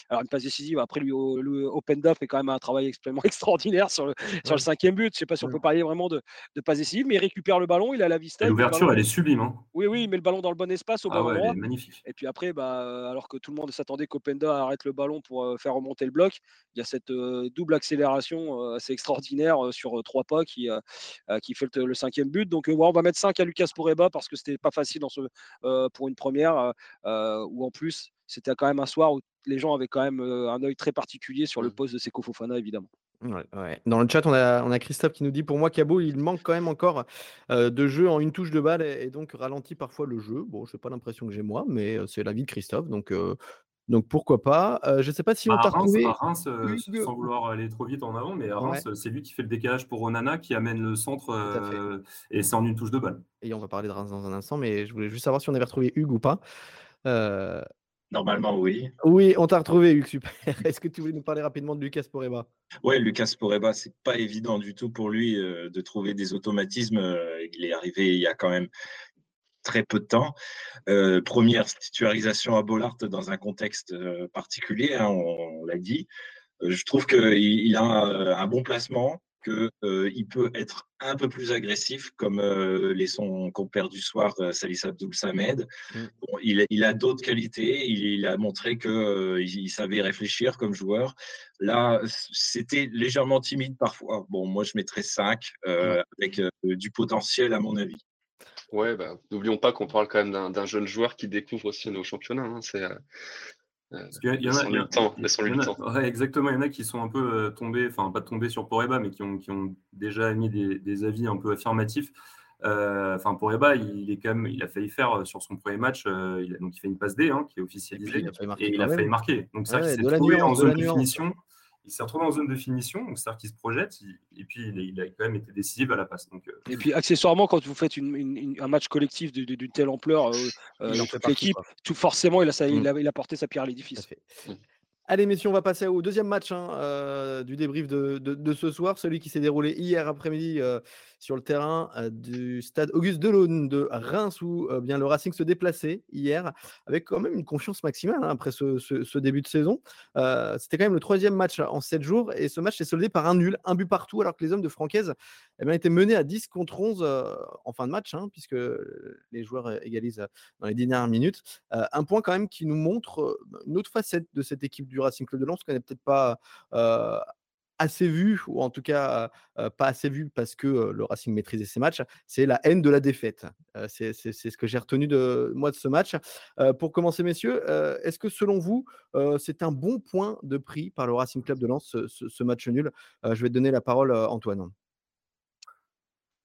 D: alors une passe décisive, après lui, le Duff fait quand même un travail extrêmement <laughs> extraordinaire sur le, sur le cinquième but. Je sais pas si on peut parler vraiment de, de passe décisive, mais il récupère le ballon, il a la vista.
B: L'ouverture, elle est sublime. Hein.
D: Oui, oui, il met le ballon dans le bon espace au ah bon endroit.
B: magnifique.
D: Et puis après, bah, alors que tout le monde s'attendait qu'Openda arrête le ballon pour faire remonter le bloc, il y a cette double accélération assez extraordinaire sur trois pas qui, qui fait le, cinquième but. Donc on va mettre 5 à Lucas Poreba parce que c'était pas facile dans ce, pour une première, où en plus c'était quand même un soir où les gens avaient quand même un œil très particulier sur le mmh. poste de Seko Fofana évidemment.
A: Dans le chat, on a, on a Christophe qui nous dit pour moi, Cabo, il manque quand même encore de jeu en une touche de balle et, donc ralentit parfois le jeu. Bon, je n'ai pas l'impression que j'ai moi, mais c'est l'avis de Christophe. Donc, donc pourquoi pas? Je ne sais pas si on
B: bah,
A: t'a retrouvé.
B: Reims, sans vouloir aller trop vite en avant, mais à Reims, c'est lui qui fait le décalage pour Onana, qui amène le centre et c'est en une touche de balle.
A: Et on va parler de Reims dans un instant, mais je voulais juste savoir si on avait retrouvé Hugues ou pas.
C: Normalement, oui.
A: Oui, on t'a retrouvé, Hugues, super. <laughs> Est-ce que tu voulais nous parler rapidement de Lucas Poreba?
C: Oui, Lucas Poreba, c'est pas évident du tout pour lui de trouver des automatismes. il est arrivé il y a quand même très peu de temps. Euh, première titularisation à Bollard dans un contexte euh, particulier, hein, on, l'a dit. Euh, je trouve qu'il il a un, bon placement, qu'il peut être un peu plus agressif, comme les sons qu'on perd du soir, Salis Abdoul Samed. Mm. il, a d'autres qualités, il, a montré qu'il il savait réfléchir comme joueur. Là, c'était légèrement timide parfois. Bon, moi, je mettrais 5, mm. avec du potentiel à mon avis.
E: Ouais, bah, n'oublions pas qu'on parle quand même d'un jeune joueur qui découvre aussi nos championnats. Hein, c'est,
B: il y, en a, exactement. Il y en a qui sont un peu euh, tombés, enfin pas tombés sur Poreba, mais qui ont, qui ont déjà mis des, avis un peu affirmatifs. Euh, enfin, Poreba, il est quand même, il a failli faire euh, sur son premier match, il a, donc il fait une passe D hein, qui est officialisée, et, il a failli marquer. Donc ça, c'est trouvé en zone de finition il s'est retrouvé en zone de finition, donc c'est-à-dire qu'il se projette, et puis il, a quand même été décisif à la passe. Donc, euh,
D: Et puis accessoirement, quand vous faites un match collectif d'une telle ampleur, euh, euh dans toute l'équipe, tout forcément, il a, il, mm. a, il a, porté sa pierre à l'édifice.
A: Allez, messieurs, on va passer au deuxième match hein, euh, du débrief de, de, ce soir, celui qui s'est déroulé hier après-midi euh, sur le terrain euh, du stade Auguste Delaune de Reims, où bien le Racing se déplaçait hier, avec quand même une confiance maximale hein, après ce, début de saison. C'était quand même le troisième match en sept jours, et ce match s'est soldé par un nul, un but partout, alors que les hommes de Francaise eh étaient menés à 10 contre 11 en fin de match, hein, puisque les joueurs égalisent dans les dernières minutes. un point quand même qui nous montre une autre facette de cette équipe du Racing Club de Lens qu'on n'est peut-être pas assez vu, ou en tout cas pas assez vu parce que le Racing maîtrisait ses matchs, c'est la haine de la défaite. c'est ce que j'ai retenu de moi de ce match. pour commencer, messieurs, est-ce que selon vous, c'est un bon point de prix par le Racing Club de Lens, ce, match nul? Je vais donner la parole à Antoine.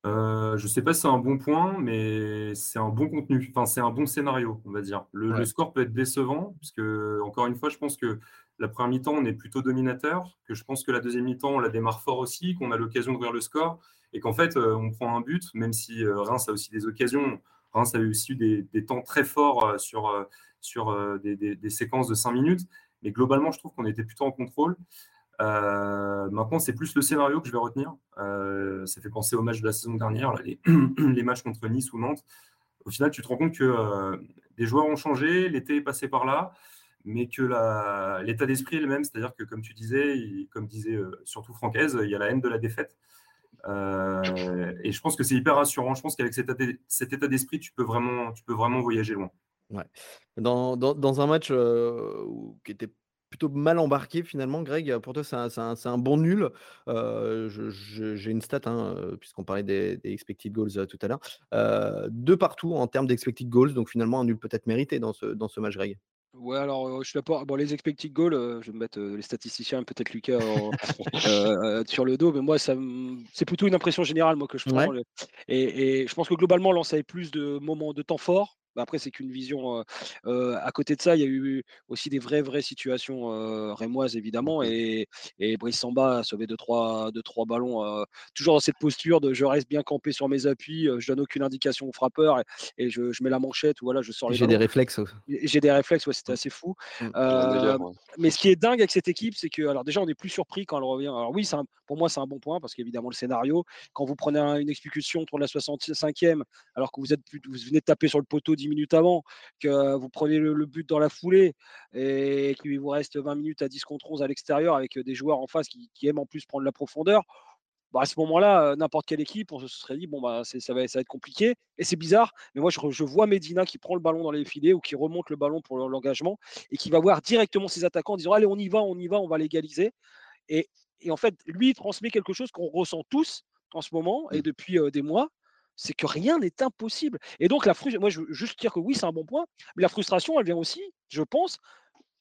B: je ne sais pas si c'est un bon point, mais c'est un bon contenu. Enfin, c'est un bon scénario, on va dire. Le, le, score peut être décevant, parce que, encore une fois, je pense que la première mi-temps, on est plutôt dominateur, que je pense que la deuxième mi-temps, on la démarre fort aussi, qu'on a l'occasion d'ouvrir le score, et qu'en fait, euh, on prend un but, même si euh, Reims a aussi des occasions. Reims a aussi eu des, temps très forts euh, sur, sur des, séquences de 5 minutes, mais globalement, je trouve qu'on était plutôt en contrôle. maintenant, c'est plus le scénario que je vais retenir. ça fait penser au match de la saison dernière, <clears throat> les, matchs contre Nice ou Nantes. Au final, tu te rends compte que des joueurs ont changé, l'été est passé par là mais que l'état d'esprit est le même, c'est-à-dire que, comme tu disais, comme disait euh, surtout Francaise, il y a la haine de la défaite. Euh, et je pense que c'est hyper rassurant. Je pense qu'avec cet, état d'esprit, tu, peux vraiment, tu peux vraiment voyager loin.
A: Ouais. Dans, un match euh, qui était plutôt mal embarqué finalement, Greg, pour toi c'est un, bon nul. J'ai une stat, hein, puisqu'on parlait des, expected goals tout à l'heure. deux partout en termes d'expected goals, donc finalement un nul peut-être mérité dans ce match, Greg.
D: Ouais, alors je suis pas. Bon, les expected goals, je vais me mettre les statisticiens, peut-être Lucas sur le dos, mais moi, ça c'est plutôt une impression générale moi que je prends. Et, et, je pense que globalement, Lens avait plus de moments de temps fort. Bah, après, c'est qu'une vision. à côté de ça, il y a eu aussi des vraies, vraies situations rémoises, évidemment. Mmh et, et Brice Samba a sauvé deux, trois, deux, trois ballons, toujours dans cette posture de je reste bien campé sur mes appuis, je donne aucune indication au frappeur et, je, je, mets la manchette, voilà, je sors les
A: J'ai des réflexes.
D: J'ai des réflexes, ouais, c'était mmh. assez fou. Mmh. mais ce qui est dingue avec cette équipe, c'est que, alors déjà, on est plus surpris quand elle revient. Alors oui, pour moi, c'est un bon point parce qu'évidemment, le scénario, quand vous prenez une expulsion pour la 65e, alors que vous, êtes, vous venez de taper sur le poteau minutes avant, que vous prenez le, but dans la foulée et qu'il vous reste 20 minutes à 10 contre 11 à l'extérieur avec des joueurs en face qui, aiment en plus prendre la profondeur, bah, à ce moment-là, n'importe quelle équipe, on se serait dit, bon, bah, ça, va, ça va être compliqué. Et c'est bizarre, mais moi, je, vois Medina qui prend le ballon dans les filets ou qui remonte le ballon pour l'engagement et qui va voir directement ses attaquants en disant, allez, on y va, on y va, on va légaliser. Et, et en fait, lui, il transmet quelque chose qu'on ressent tous en ce moment et mmh. depuis des mois, c'est que rien n'est impossible. Et donc, la frustration, moi, je veux juste dire que oui, c'est un bon point, mais la frustration, elle vient aussi, je pense,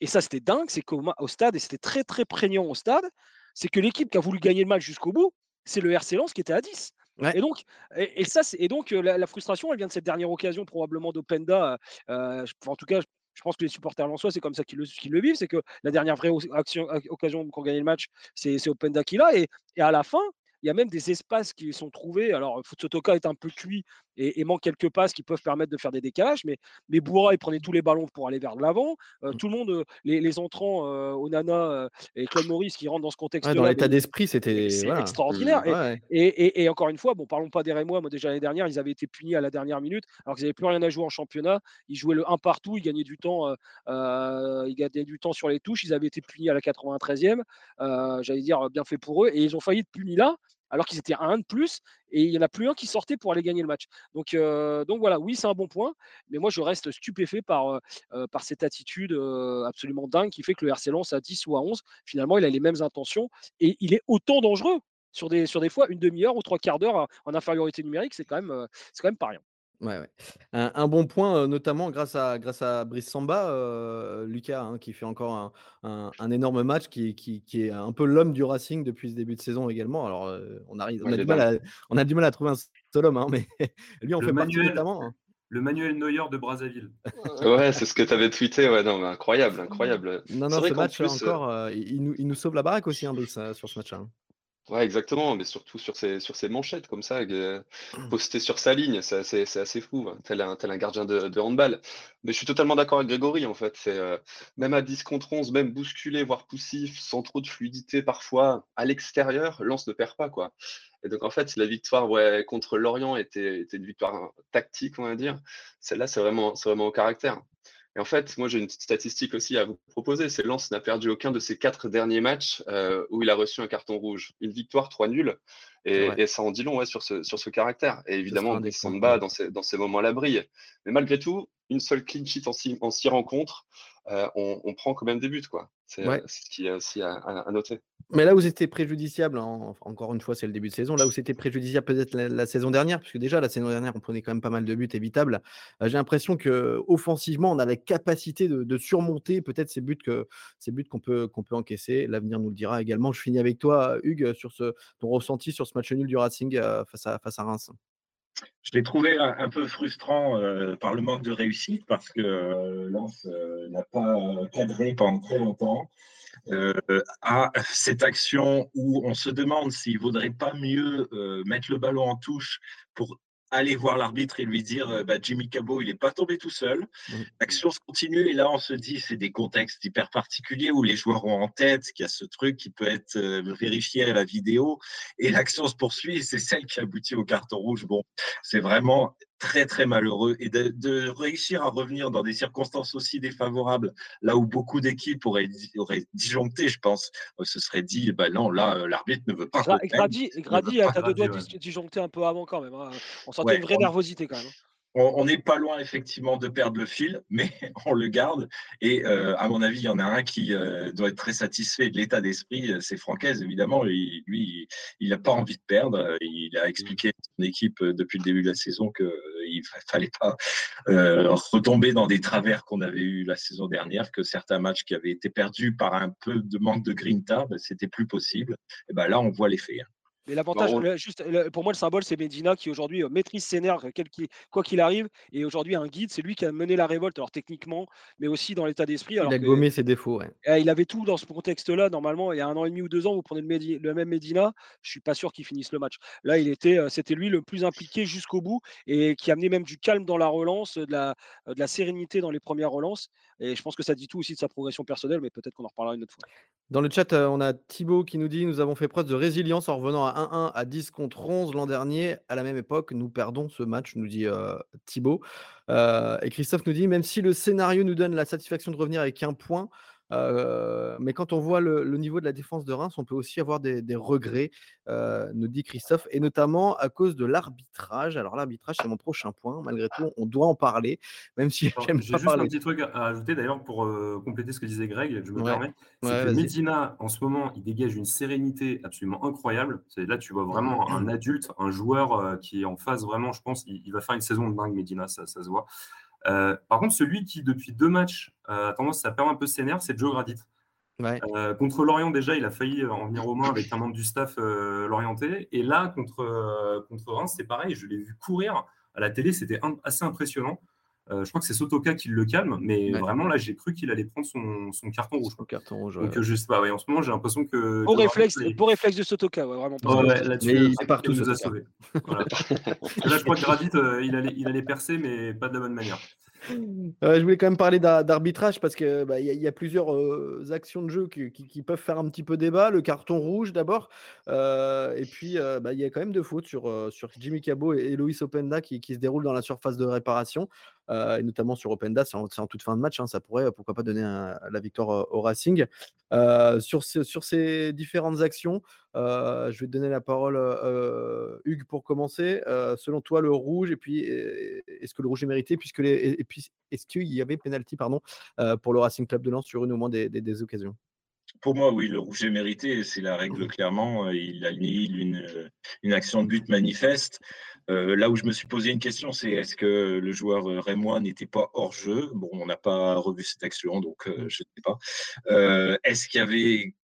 D: et ça, c'était dingue, c'est qu'au au stade, et c'était très, très prégnant au stade, c'est que l'équipe qui a voulu gagner le match jusqu'au bout, c'est le RC Lens qui était à 10. Et donc, et, ça, et donc la, frustration, elle vient de cette dernière occasion probablement d'Openda. Euh, en tout cas, je pense que les supporters lensois, c'est comme ça qu'ils le, vivent, c'est que la dernière vraie occasion pour gagner le match, c'est Openda qui l'a. Et, et, à la fin, il y a même des espaces qui sont trouvés. Alors, Futsotoka est un peu cuit et, manque quelques passes qui peuvent permettre de faire des décalages, mais, mais Boura, il prenait tous les ballons pour aller vers l'avant. Euh, mmh. tout le monde, euh, les, entrants, euh, Onana et Claude Maurice qui rentrent dans ce contexte-là.
A: dans l'état d'esprit, c'était
D: extraordinaire. Mmh, et, encore une fois, bon, parlons pas des Rémois. Moi, déjà l'année dernière, ils avaient été punis à la dernière minute, alors qu'ils n'avaient plus rien à jouer en championnat. Ils jouaient le 1 partout, ils gagnaient du temps, ils gagnaient du temps sur les touches. Ils avaient été punis à la 93e. J'allais dire bien fait pour eux, et ils ont failli être punis là alors qu'ils étaient à un de plus et il n'y en a plus un qui sortait pour aller gagner le match. Donc, euh, donc voilà, oui, c'est un bon point, mais moi je reste stupéfait par, euh, euh, cette attitude absolument dingue qui fait que le RC Lens à 10 ou à 11, finalement, il a les mêmes intentions et il est autant dangereux sur des, fois une demi-heure ou trois quarts d'heure en infériorité numérique, c'est quand, même, quand même pas rien.
A: Ouais, ouais. Un, bon point, notamment grâce à, grâce à Brice Samba, Lucas, hein, qui fait encore un, énorme match, qui, qui, est un peu l'homme du Racing depuis ce début de saison également. Alors, on, arrive, on, a du mal à, on a du mal à trouver un seul homme, hein, mais <laughs> lui, on fait manuel, notamment. Hein.
B: Le Manuel Neuer de Brazzaville.
E: ouais, c'est ce que tu avais tweeté. Ouais, non, incroyable, incroyable.
A: Non, non, ce match, encore, il, nous, il, nous, sauve la baraque aussi, Brice, sur ce match-là.
E: Ouais, exactement, mais surtout sur ses, sur ses manchettes comme ça, euh, postées sur sa ligne, c'est assez, c'est assez fou, hein, tel, un, tel un gardien de, de handball. Mais je suis totalement d'accord avec Grégory, en fait. C'est euh, même à 10 contre 11, même bousculé, voire poussif, sans trop de fluidité parfois, à l'extérieur, Lance ne perd pas, quoi. Et donc, en fait, la victoire ouais, contre Lorient était, était une victoire tactique, on va dire. Celle-là, c'est vraiment, c'est vraiment au caractère. Et en fait, moi, j'ai une petite statistique aussi à vous proposer. C'est Lens n'a perdu aucun de ses quatre derniers matchs euh, où il a reçu un carton rouge. Une victoire, trois nuls. Et, ça en dit long ouais, sur, ce, sur ce caractère. Et évidemment, Samba, dans ces, dans ces moments-là, brille. Mais malgré tout, une seule clean sheet en six, en six rencontres, euh, on, prend quand même des buts. quoi. C'est ce qui est aussi à, noter.
A: Mais là où c'était préjudiciable, encore une fois, c'est le début de saison, là où c'était préjudiciable peut-être la, saison dernière, puisque déjà la saison dernière, on prenait quand même pas mal de buts évitables. Euh, j'ai l'impression que offensivement, on a la capacité de, surmonter peut-être ces buts que ces buts qu'on peut qu'on peut encaisser. L'avenir nous le dira également. Je finis avec toi, Hugues, sur ce ton ressenti sur ce match nul du Racing euh, face à face à Reims.
C: Je l'ai trouvé un, peu frustrant euh, par le manque de réussite parce que Lens n'a pas cadré pendant très longtemps. À cette action où on se demande s'il ne vaudrait pas mieux mettre le ballon en touche pour aller voir l'arbitre et lui dire euh, bah, Jimmy Cabot, il n'est pas tombé tout seul. L'action se continue et là, on se dit c'est des contextes hyper particuliers où les joueurs ont en tête qu'il y a ce truc qui peut être euh, vérifié à la vidéo et l'action se poursuit et c'est celle qui aboutit au carton rouge. Bon, c'est vraiment très très malheureux et de, réussir à revenir dans des circonstances aussi défavorables, là où beaucoup d'équipes auraient, auraient disjoncté, je pense, euh, se serait dit, ben non, là, euh, l'arbitre ne veut pas.
D: Grady, Grady, a deux doigts disjoncté un peu avant quand même. Hein. On sentait une vraie nervosité quand même.
C: On n'est pas loin effectivement de perdre le fil, <laughs> mais on le garde. Et euh, à mon avis, il y en a un qui euh, doit être très satisfait de l'état d'esprit. Euh, c'est Francaise, évidemment. lui, il n'a pas envie de perdre. Il a expliqué à son équipe depuis le début de la saison qu'il ne fallait pas retomber dans des travers qu'on avait eu la saison dernière, que certains matchs qui avaient été perdus par un peu de manque de grinta, ben, c'était plus possible. Et ben là, on voit l'effet. Hein.
D: Mais l'avantage, juste, pour moi, le symbole, c'est Medina qui aujourd'hui euh, maîtrise ses nerfs, quoi qu'il arrive. Et aujourd'hui, un guide, c'est lui qui a mené la révolte, alors techniquement, mais aussi dans l'état d'esprit.
A: Il a gommé ses défauts.
D: Eh, il avait tout dans ce contexte-là. Normalement, il y a un an et demi ou deux ans, vous prenez le, même Medina, je suis pas sûr qu'il finisse le match. Là, il était, euh, c'était lui le plus impliqué jusqu'au bout et qui amenait même du calme dans la relance, de la, de la sérénité dans les premières relances. Et je pense que ça dit tout aussi de sa progression personnelle, mais peut-être qu'on en reparlera une autre fois.
A: Dans le chat, euh, on a Thibaut qui nous dit Nous avons fait preuve de résilience en revenant à 1-1 à 10 contre 11 l'an dernier. À la même époque, nous perdons ce match, nous dit euh, Thibaut. Euh, et Christophe nous dit Même si le scénario nous donne la satisfaction de revenir avec un point, euh, mais quand on voit le, niveau de la défense de Reims, on peut aussi avoir des, regrets, euh, nous dit Christophe, et notamment à cause de l'arbitrage. Alors l'arbitrage, c'est mon prochain point. Malgré tout, on doit en parler, même si
B: j'aime J'ai juste un petit truc à ajouter d'ailleurs pour euh, compléter ce que disait Greg, je me permets. C'est que Medina, en ce moment, il dégage une sérénité absolument incroyable. Là, tu vois vraiment un adulte, un joueur qui est en phase vraiment, je pense, il, va faire une saison de dingue, Medina, ça, ça se voit. Euh, par contre, celui qui, depuis deux matchs, euh, a tendance à perdre un peu ses nerfs, c'est Joe Gradit. Euh, contre Lorient, déjà, il a failli en venir aux mains avec un membre du staff l'orienté. Et là, contre, contre Reims, c'est pareil. Je l'ai vu courir à la télé, c'était assez impressionnant. Euh, je crois que c'est Sotoka qui le calme, mais vraiment là, j'ai cru qu'il allait prendre son, son carton rouge.
A: carton rouge.
B: Donc je sais pas. en ce moment, j'ai l'impression que.
D: Beau réflexe, réflexe de Sotoka, vraiment.
B: là-dessus, il partout. nous a sauvés. <laughs> là, je crois que Radit, euh, il allait, il allait percer, mais pas de la bonne manière.
A: je voulais quand même parler d'arbitrage parce qu'il bah, y, a plusieurs euh, actions de jeu qui, peuvent faire un petit peu débat. Le carton rouge d'abord, et puis bah, il y a quand même deux fautes sur, sur Jimmy Cabot et, et Loïs Openda qui, qui, se déroulent dans la surface de réparation. Euh, et notamment sur Openda, c'est en, en, toute fin de match, hein, ça pourrait pourquoi pas donner la victoire euh, au Racing. Euh, sur, sur ces différentes actions, je vais te donner la parole, Hugues, pour commencer. selon toi, le rouge, et puis est-ce que le rouge est mérité, puisque les, et, puis est-ce qu'il y avait pénalty pardon, pour le Racing Club de Lens sur une ou moins des, des occasions?
C: Pour moi, oui, le rouge est mérité, c'est la règle clairement. Il a une, une action de but manifeste. Euh, là où je me suis posé une question, c'est est-ce que le joueur euh, rémois n'était pas hors jeu? Bon, on n'a pas revu cette action, donc euh, je ne sais pas. est-ce qu'il y avait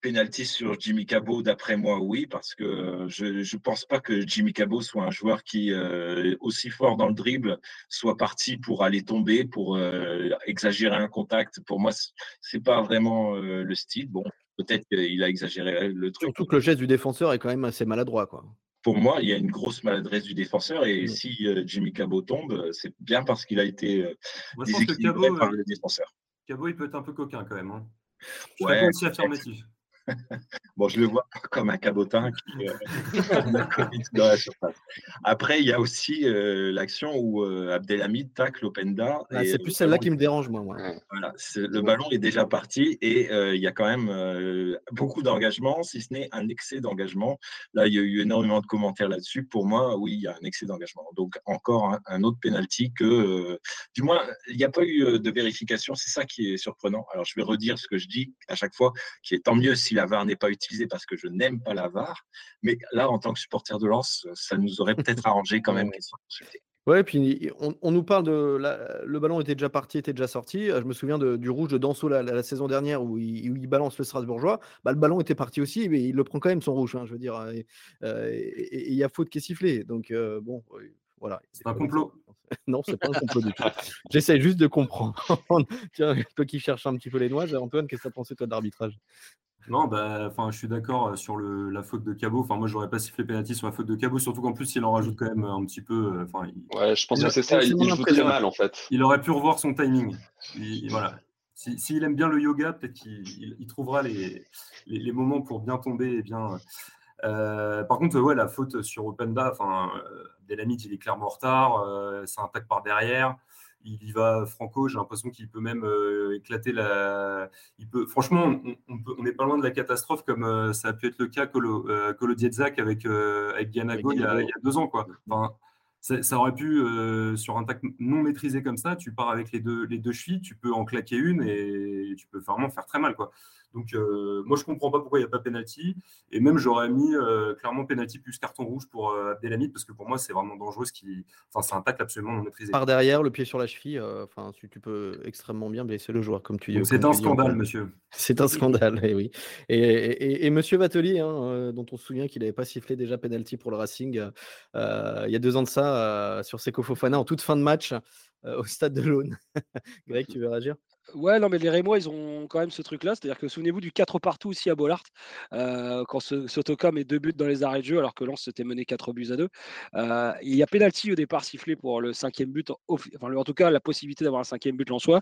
C: pénalty sur Jimmy Cabot D'après moi, oui, parce que je ne pense pas que Jimmy Cabot soit un joueur qui, aussi fort dans le dribble, soit parti pour aller tomber, pour exagérer un contact. Pour moi, c'est pas vraiment le style. Bon, peut-être qu'il a exagéré le truc.
A: Surtout que le geste du défenseur est quand même assez maladroit, quoi
C: pour moi, il y a une grosse maladresse du défenseur. Et si euh, Jimmy Cabot tombe, c'est bien parce qu'il a été euh, déséquilibré par le défenseur.
B: Cabot, il peut être un peu coquin quand même. Hein.
C: Je ouais, affirmatif. <laughs> bon, je le vois <laughs> comme un cabotin qui euh, <laughs> dans la surface. Après, il y a aussi euh, l'action où euh, Abdelhamid tacle Openda.
A: Ah, c'est plus celle-là qui me dérange, moi.
C: Voilà, le ballon est déjà parti et il y a quand même beaucoup d'engagement, si ce n'est un excès d'engagement. Là, il y a eu énormément de commentaires là-dessus. Pour moi, oui, il y a un excès d'engagement. Donc, encore un, autre penalty que, du moins, il n'y a pas eu de vérification. C'est ça qui est surprenant. Alors, je vais redire ce que je dis à chaque fois, qui est tant mieux si la VAR n'est pas utilisée parce que je n'aime pas la VAR. Mais là, en tant que supporter de Lens, ça nous aurait peut-être <laughs> arrangé quand même
A: Ouais, puis on, nous parle de le ballon était déjà parti, était déjà sorti. Je me souviens du rouge de Danso la, saison dernière où il, balance le Strasbourgeois. Bah, le ballon était parti aussi, mais il le prend quand même son rouge. Hein, je veux dire, euh, et il y a faute qui est sifflée. Donc euh, bon, voilà.
B: C'est un complot. <laughs>
A: non, c'est pas un complot du tout. J'essaie juste de comprendre. <laughs> Tiens, toi qui cherches un petit peu les noix, Antoine, qu'est-ce que tu as pensé toi d'arbitrage
B: non, bah, enfin, je suis d'accord euh, sur le, la faute de Cabot. Enfin, moi, j'aurais pas sifflé pénalty sur la faute de Cabot, surtout qu'en plus, il en rajoute quand même un petit peu. Euh, enfin,
E: ouais, je pense que c'est ça. Il, joue très mal, en fait.
B: Il aurait pu revoir son timing. voilà. S'il aime bien le yoga, peut-être qu'il trouvera les, les, moments pour bien tomber et bien. Euh, par contre, ouais, la faute sur Openda, enfin, Delamite, il est clairement en retard. c'est un tac par derrière il y va franco. J'ai l'impression qu'il peut même euh, éclater la. Il peut. Franchement, on n'est pas loin de la catastrophe comme euh, ça a pu être le cas que le euh, avec avec Ganago il, y a, deux ans quoi. ça aurait pu, sur un tac non maîtrisé comme ça, tu pars avec les deux, les deux chevilles, tu peux en claquer une et tu peux vraiment faire très mal. Quoi. Donc, euh, moi, je comprends pas pourquoi il n'y a pas penalty. Et même, j'aurais mis euh, clairement penalty plus carton rouge pour euh, Abdelhamid parce que pour moi, c'est vraiment dangereux. Ce qui... enfin, c'est un tacle absolument non maîtrisé.
A: Par derrière, le pied sur la cheville, enfin, tu, peux extrêmement bien blesser le joueur, comme tu dis.
B: C'est un scandale, monsieur.
A: C'est un scandale, et eh oui. Et, et, monsieur Vatelier, hein, dont on se souvient qu'il n'avait pas sifflé déjà penalty pour le Racing il y a deux ans de ça, sur Seko Fofana en toute fin de match au stade de l'Aune. <laughs> Greg, tu veux réagir?
D: Ouais, non, mais les Rémois, ils ont quand même ce truc-là. C'est-à-dire que souvenez-vous du 4 partout aussi à Bollard, euh, quand Sotoka met deux buts dans les arrêts de jeu, alors que Lens s'était mené 4 buts à 2. Euh, il y a pénalty au départ sifflé pour le cinquième but, enfin, en tout cas, la possibilité d'avoir un cinquième but lensois.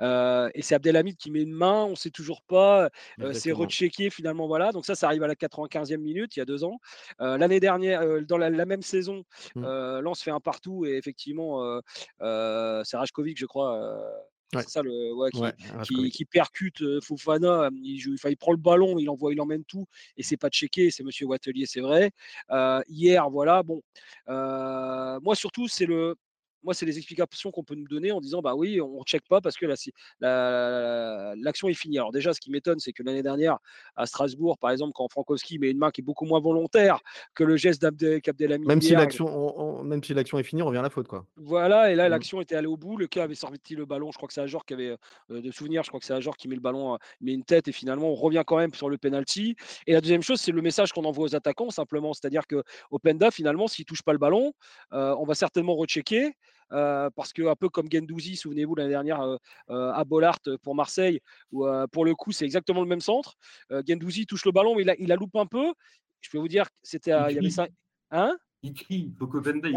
D: Euh, et c'est Abdelhamid qui met une main, on ne sait toujours pas. C'est rechecké finalement, voilà. Donc ça, ça arrive à la 95e minute, il y a deux ans. L'année dernière, dans la, même saison, mmh. Lens fait un partout et effectivement, c'est Rajkovic, je crois c'est ça le qui, percute Fofana. Il, il, prend le ballon, il envoie, il emmène tout et c'est pas checké. C'est Monsieur Wattelier, c'est vrai. hier, voilà. Bon, moi surtout, c'est le moi, c'est les explications qu'on peut nous donner en disant bah oui, on ne check pas parce que l'action la, est finie. Alors, déjà, ce qui m'étonne, c'est que l'année dernière, à Strasbourg, par exemple, quand Frankowski met une main qui est beaucoup moins volontaire que le geste d'Abdelhamid.
A: Même, si l'action, même si l'action est finie, on revient à la faute. Quoi.
D: Voilà, et là, mmh. l'action était allée au bout. Le cas avait sorti le ballon. Je crois que c'est Ajor qui avait euh, de souvenirs. Je crois que c'est Ajor qui met le ballon, euh, met une tête, et finalement, on revient quand même sur le penalty. Et la deuxième chose, c'est le message qu'on envoie aux attaquants, simplement. C'est-à-dire que Openda, finalement, s'il touche pas le ballon, euh, on va certainement rechecker. Euh, parce que un peu comme Gendouzi, souvenez-vous l'année dernière euh, à Bollard pour Marseille, où pour le coup c'est exactement le même centre. Gendouzi touche le ballon, mais il a, il a loupé un peu. Je peux vous dire, c'était, il y avait ça.
B: Hein? Il crie,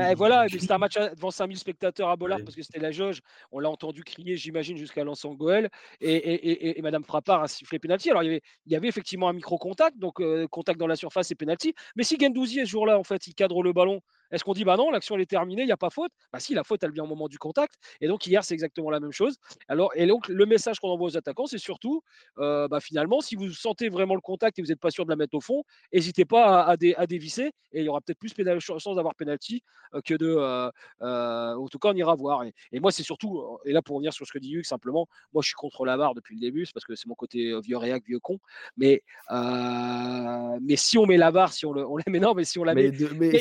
D: eh, voilà, c'était un match devant 5000 spectateurs à Bollard parce que c'était la jauge. On l'a entendu crier, j'imagine, jusqu'à l'ensemble Goël. Et, et, et, Madame Frappard a sifflé penalty. Alors, il y avait, il y avait effectivement un micro-contact, donc contact dans la surface et penalty. Mais si Gendouzi, ce jour-là, en fait, il cadre le ballon est-ce qu'on dit, bah non, l'action elle est terminée, il n'y a pas faute? Bah si, la faute elle vient au moment du contact. Et donc hier, c'est exactement la même chose. Alors, et donc le message qu'on envoie aux attaquants, c'est surtout, euh, bah, finalement, si vous sentez vraiment le contact et vous n'êtes pas sûr de la mettre au fond, n'hésitez pas à, à, dévisser et il y aura peut-être plus de chance d'avoir penalty euh, que de. Euh, en tout cas, on ira voir. Et, moi, c'est surtout, et là pour revenir sur ce que dit Hugues, simplement, moi je suis contre la barre depuis le début, c'est parce que c'est mon côté vieux réac, vieux con. Mais, mais si on met la barre, si on, le, on la met, non, mais si on la met. Mais,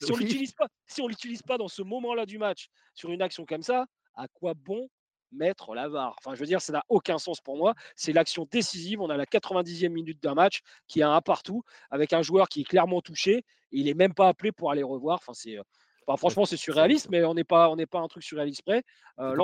D: Si on l'utilise pas, si on l'utilise pas dans ce moment-là du match sur une action comme ça, à quoi bon mettre la VAR? Enfin, je veux dire, ça n'a aucun sens pour moi. C'est l'action décisive. On a la 90e minute d'un match qui a un partout avec un joueur qui est clairement touché. il n'est même pas appelé pour aller revoir. Enfin, c'est, euh, franchement, c'est surréaliste, mais on n'est pas, on n'est pas un truc surréaliste près.
B: Euh,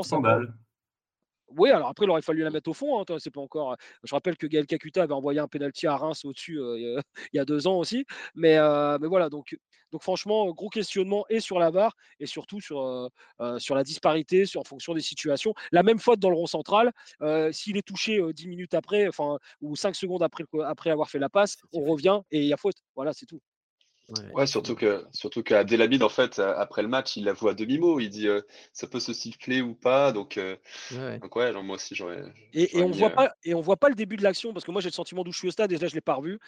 D: oui, alors après, il aurait fallu la mettre au fond. Hein, c'est pas encore. Je rappelle que Gaël Kakuta avait envoyé un penalty à Reims au-dessus <laughs> il y a deux ans aussi. Mais, mais voilà, donc, donc franchement, gros questionnement et sur la barre et surtout sur, sur la disparité sur, en fonction des situations. La même faute dans le rond central, s'il est touché dix minutes après, enfin, ou cinq secondes après, après avoir fait la passe, on revient et il y a faute. Voilà, c'est tout.
E: Ouais, surtout que surtout qu'Abdelhamid, en fait, après le match, il l'avoue à demi-mot. Il dit ça peut se siffler ou pas? Donc, donc ouais, moi aussi j'aurais.
D: Et, et on voit pas et on voit pas le début de l'action parce que moi j'ai le sentiment d'où je suis au stade et là je l'ai pas revu.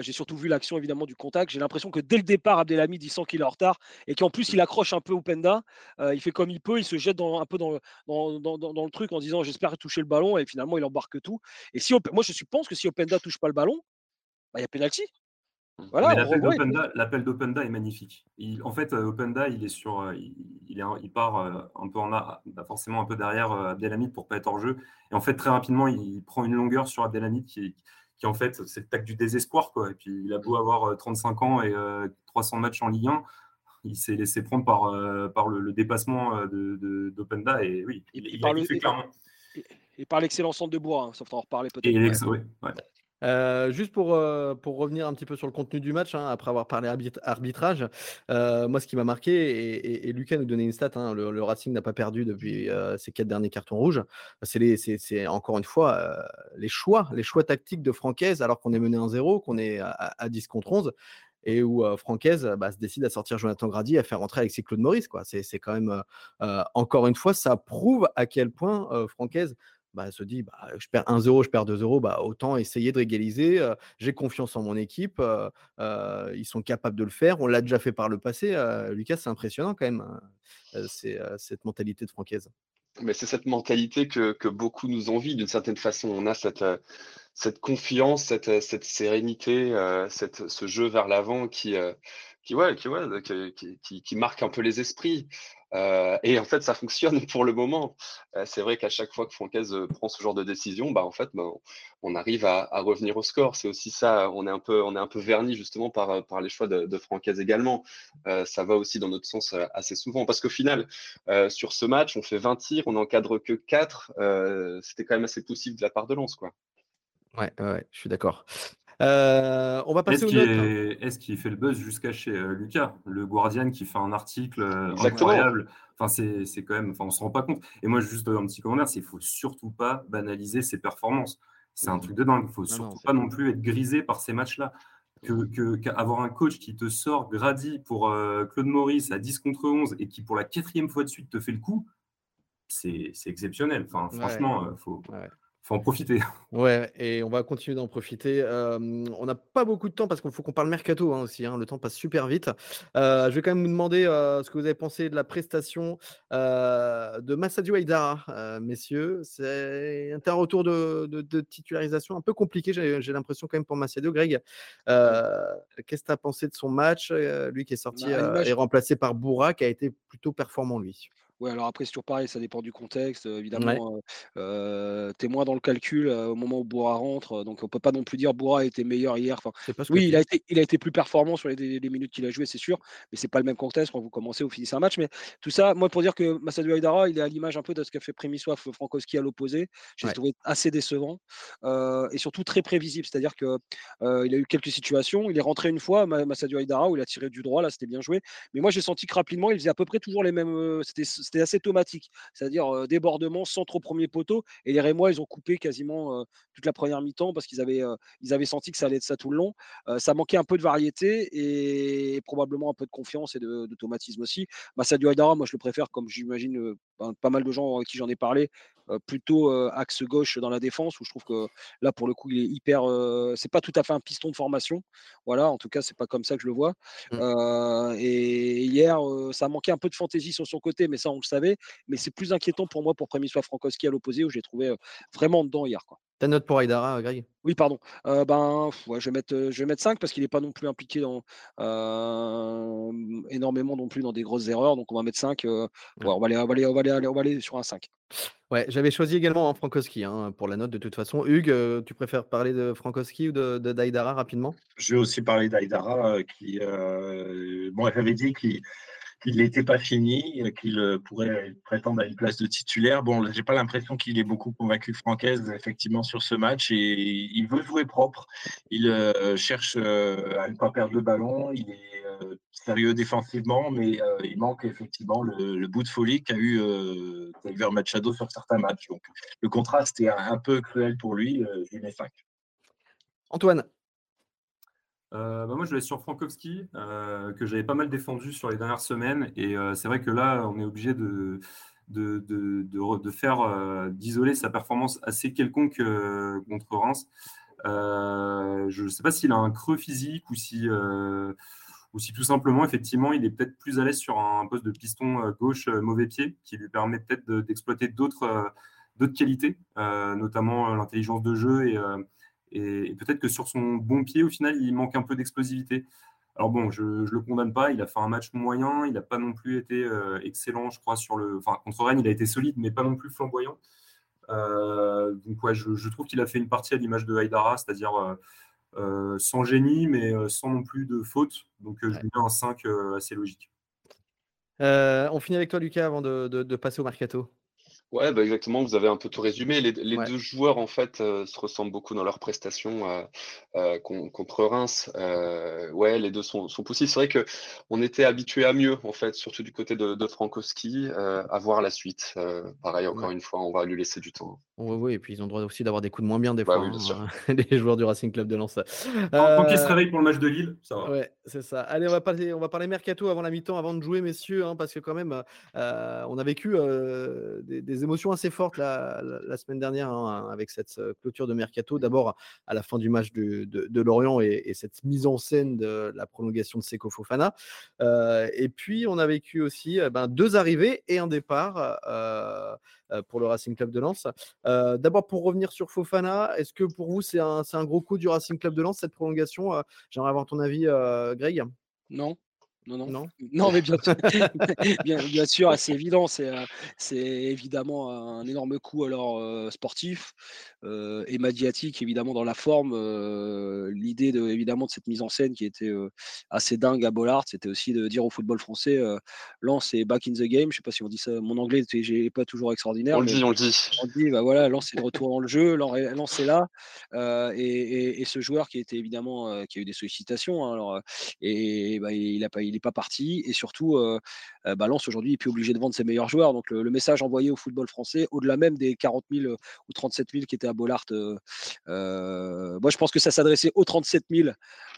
D: j'ai surtout vu l'action évidemment du contact. J'ai l'impression que dès le départ, Abdelhamid il sent qu'il est en retard et qu'en plus il accroche un peu au Penda. il fait comme il peut, il se jette dans, un peu dans, dans, dans, dans le truc en disant j'espère toucher le ballon et finalement il embarque tout. Et si moi je pense que si Openda touche pas le ballon, bah, il y a penalty.
B: L'appel d'Openda est magnifique. en fait, euh, Openda, il est sur, euh, il, est, il part euh, un peu en a, bah, forcément un peu derrière Abdelhamid pour pas être hors jeu. Et en fait, très rapidement, il prend une longueur sur Abdelhamid qui, qui en fait, c'est le tac du désespoir, quoi. Et puis, il a beau avoir 35 ans et 300 matchs en Ligue 1, il s'est laissé prendre par, par le, dépassement d'Openda. De, et oui, il,
D: il, a fait clairement. Et, par l'excellent centre de bois, hein, sauf en reparler peut-être.
B: Ouais. Ouais,
A: euh, juste pour, euh, pour revenir un petit peu sur le contenu du match, hein, après avoir parlé arbitrage, euh, moi ce qui m'a marqué, et, et, Lucas nous donnait une stat, hein, le, Racing n'a pas perdu depuis ses quatre derniers cartons rouges, c'est encore une fois les choix, les choix tactiques de Francaise alors qu'on est mené 1-0, qu'on est à, 10 contre 11 et où Francaise bah, se décide à sortir Jonathan Grady, à faire rentrer Alexis Claude Maurice. C'est quand même, encore une fois, ça prouve à quel point Francaise bah, se dit bah, je perds 1-0, je perds 2-0, bah, autant essayer de régaliser. J'ai confiance en mon équipe. ils sont capables de le faire. On l'a déjà fait par le passé. Lucas, c'est impressionnant quand même, hein, cette mentalité de francaise.
E: Mais c'est cette mentalité que, que beaucoup nous envient d'une certaine façon. On a cette, cette confiance, cette, cette sérénité, cette, ce jeu vers l'avant qui, qui, ouais, qui, ouais, qui, marque un peu les esprits. Euh, et en fait, ça fonctionne <laughs> pour le moment. Euh, c'est vrai qu'à chaque fois que Francaise euh, prend ce genre de décision, bah, en fait, bah, on arrive à, revenir au score. C'est aussi ça. On est un peu, on est un peu verni justement par, par les choix de, de Francaise également. Ça va aussi dans notre sens assez souvent. Parce qu'au final, sur ce match, on fait 20 tirs, on n'encadre que 4. C'était quand même assez possible de la part de Lens. Quoi.
A: Ouais, ouais, je suis d'accord. Euh, on va passer
B: est-ce. Est-ce qu'il fait le buzz jusqu'à chez euh, Lucas, le Guardian qui fait un article euh, incroyable Enfin, c'est quand même, enfin, on se rend pas compte. Et moi, juste un petit commentaire, c'est qu'il faut surtout pas banaliser ses performances. C'est un truc de dingue. Il faut surtout pas non plus être grisé par ces matchs-là. Que, qu'avoir un coach qui te sort Grady pour Claude Maurice à 10 contre 11 et qui pour la quatrième fois de suite te fait le coup, c'est, exceptionnel. Enfin, franchement, il faut, faut en profiter. <laughs>
A: Ouais, et on va continuer d'en profiter. on n'a pas beaucoup de temps parce qu'il faut qu'on parle mercato hein, aussi. Hein, le temps passe super vite. je vais quand même vous demander ce que vous avez pensé de la prestation de Massadio Aïdara, messieurs. C'est un retour de, de, titularisation un peu compliqué, j'ai l'impression quand même pour Massadio. Greg, qu'est-ce que tu as pensé de son match? Lui qui est sorti bah, et remplacé par Boura, qui a été plutôt performant lui.
D: Ouais, alors après, c'est toujours pareil, ça dépend du contexte. évidemment, euh, tu es moins dans le calcul au moment où Boura rentre. Donc, on peut pas non plus dire Boura a été meilleur hier. Enfin, oui, il a, été, il a été plus performant sur les, minutes qu'il a joué, c'est sûr. Mais c'est pas le même contexte quand vous commencez ou finissez un match. Mais tout ça, moi, pour dire que Massadou Aïdara, il est à l'image un peu de ce qu'a fait Prémissoif Frankowski à l'opposé. J'ai trouvé assez décevant et surtout très prévisible. C'est-à-dire qu'il il a eu quelques situations. Il est rentré une fois, Massadou Aïdara, où il a tiré du droit. Là, c'était bien joué. Mais moi, j'ai senti que rapidement, il faisait à peu près toujours les mêmes. C'était c'était assez automatique, c'est-à-dire débordement, centre au premier poteau. Et les Rémois, ils ont coupé quasiment toute la première mi-temps parce qu'ils avaient, ils avaient senti que ça allait être ça tout le long. ça manquait un peu de variété et probablement un peu de confiance et d'automatisme aussi. Massadio Aydara, moi je le préfère comme j'imagine ben, pas mal de gens avec qui j'en ai parlé, plutôt axe gauche dans la défense où je trouve que là pour le coup il est hyper c'est pas tout à fait un piston de formation voilà en tout cas c'est pas comme ça que je le vois mmh. et hier ça manquait un peu de fantaisie sur son côté mais ça on le savait mais c'est plus inquiétant pour moi pour Premisław Frankowski à l'opposé où j'ai trouvé vraiment dedans hier quoi.
A: Ta note pour Aydara, Greg?
D: Oui, pardon. ben, je, vais mettre, je vais mettre 5 parce qu'il n'est pas non plus impliqué dans, énormément non plus dans des grosses erreurs. Donc, on va mettre 5. on, va aller, on, va aller, on, va aller, on va aller sur un 5.
A: Ouais, j'avais choisi également hein, Frankowski hein, pour la note de toute façon. Hugues, tu préfères parler de Frankowski ou de, de d'Aïdara rapidement?
C: Je vais aussi parler d'Aïdara qui, bon, j'avais dit qu'il qu'il n'était pas fini, qu'il euh, pourrait prétendre à une place de titulaire. Bon, j'ai pas l'impression qu'il ait beaucoup convaincu Francaise effectivement sur ce match et il veut jouer propre. Il euh, cherche euh, à ne pas perdre le ballon. Il est sérieux défensivement, mais il manque effectivement le, bout de folie qu'a eu Xavier Machado sur certains matchs. Donc le contraste est un, peu cruel pour lui. je mets 5.
A: Antoine.
B: Euh, bah, moi, je vais sur Frankowski, euh, que j'avais pas mal défendu sur les dernières semaines. Et euh, c'est vrai que là, on est obligé de, de, de, faire, d'isoler sa performance assez quelconque contre Reims. je ne sais pas s'il a un creux physique ou si, ou si tout simplement, effectivement, il est peut-être plus à l'aise sur un poste de piston gauche mauvais pied, qui lui permet peut-être d'exploiter d'autres d'autres qualités, notamment l'intelligence de jeu et et, peut-être que sur son bon pied, au final, il manque un peu d'explosivité. Alors bon, je ne le condamne pas, il a fait un match moyen, il n'a pas non plus été euh, excellent, je crois, sur le. Enfin, contre Rennes, il a été solide, mais pas non plus flamboyant. Euh, donc ouais, je, trouve qu'il a fait une partie à l'image de Haïdara, c'est-à-dire euh, sans génie, mais sans non plus de faute. Donc je lui mets un 5 assez logique.
A: on finit avec toi, Lucas, avant de passer au mercato.
E: Ouais, bah exactement, vous avez un peu tout résumé. Les, les deux joueurs, en fait, euh, se ressemblent beaucoup dans leurs prestations euh, euh, contre Reims. ouais, les deux sont, sont possibles. C'est vrai que on était habitué à mieux, en fait, surtout du côté de, de Frankowski, à voir la suite. pareil, encore une fois, on va lui laisser du temps.
A: Oui, oui, et puis ils ont le droit aussi d'avoir des coups de moins bien des bah fois, hein, <laughs> les joueurs du Racing Club de Lens.
B: Tant qu'ils se réveillent pour le match de Lille, ça va.
A: Ouais, c'est ça. Allez, on va parler, on va parler mercato avant la mi-temps, avant de jouer, messieurs, hein, parce que quand même, on a vécu des, des émotions assez fortes la, semaine dernière hein, avec cette clôture de mercato. D'abord à la fin du match de, Lorient et, cette mise en scène de la prolongation de Seko Fofana. et puis on a vécu aussi ben, deux arrivées et un départ pour le Racing Club de Lens. D'abord pour revenir sur Fofana, est-ce que pour vous c'est un, un, gros coup du Racing Club de Lens cette prolongation? J'aimerais avoir ton avis, Greg.
D: Non. Non, non. Non, <laughs> mais bien, <laughs> bien, bien sûr, c'est évident. C'est, c'est évidemment un énorme coup alors sportif et médiatique, évidemment, dans la forme. l'idée de, évidemment de cette mise en scène qui était assez dingue à Bollard, c'était aussi de dire au football français Lance est back in the game. Je sais pas si on dit ça. Mon anglais n'est pas toujours extraordinaire.
E: On le dit, on le dit.
D: On dit, bah voilà, Lance est de retour dans le jeu. Lance est là. Et, et, ce joueur qui était évidemment, qui a eu des sollicitations, hein, alors, et, bah, il a pas, il n'est pas parti. Et surtout, euh, euh, bah, Lens aujourd'hui est plus obligé de vendre ses meilleurs joueurs. Donc le, message envoyé au football français, au-delà même des 40 000 euh, ou 37 000 qui étaient à Bollard, moi je pense que ça s'adressait aux 37 000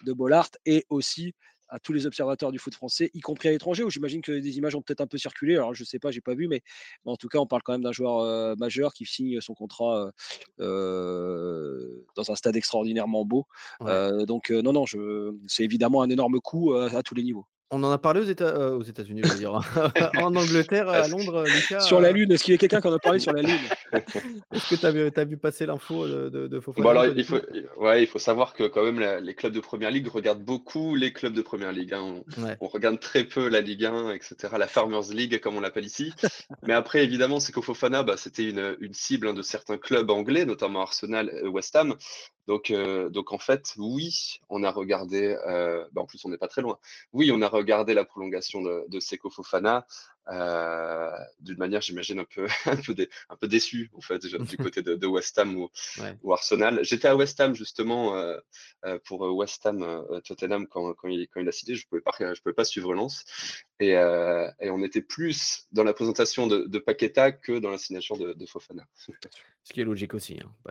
D: de Bollard et aussi à tous les observateurs du foot français, y compris à l'étranger, où j'imagine que des images ont peut-être un peu circulé. Alors, je ne sais pas, j'ai pas vu, mais, en tout cas, on parle quand même d'un joueur majeur qui signe son contrat dans un stade extraordinairement beau. donc, non, non, c'est évidemment un énorme coup à tous les niveaux.
A: On en a parlé aux, États, euh, aux États-Unis, je veux dire. <laughs> en Angleterre, à Londres, Lucas.
D: Sur la Lune, est-ce qu'il y a quelqu'un qui en a parlé sur la Lune? <laughs> <laughs>
A: Est-ce que tu as, vu passer l'info de, de,
E: Fofana il, faut, ouais, il faut savoir que quand même les clubs de première ligue regardent beaucoup les clubs de première ligue. Hein. On, regarde très peu la Ligue 1, etc. La Farmers League, comme on l'appelle ici. Mais après, évidemment, c'est qu'au Fofana, bah, c'était une, une, cible hein, de certains clubs anglais, notamment Arsenal et West Ham. Donc, euh, donc en fait, oui, on a regardé, euh, bah, en plus on n'est pas très loin, oui, on a regardé la prolongation de, de d'une manière, j'imagine, un peu, <laughs> un, peu un peu déçu en fait, du <laughs> côté de, de West Ham ou, ou Arsenal. J'étais à West Ham justement euh, euh pour West Ham Tottenham quand, quand, il, quand il a cité, je ne pouvais, pas, je pouvais pas suivre Lens. Et, et, on était plus dans la présentation de, de Paqueta que dans la signation de, de Fofana.
A: Ce qui est logique aussi, hein,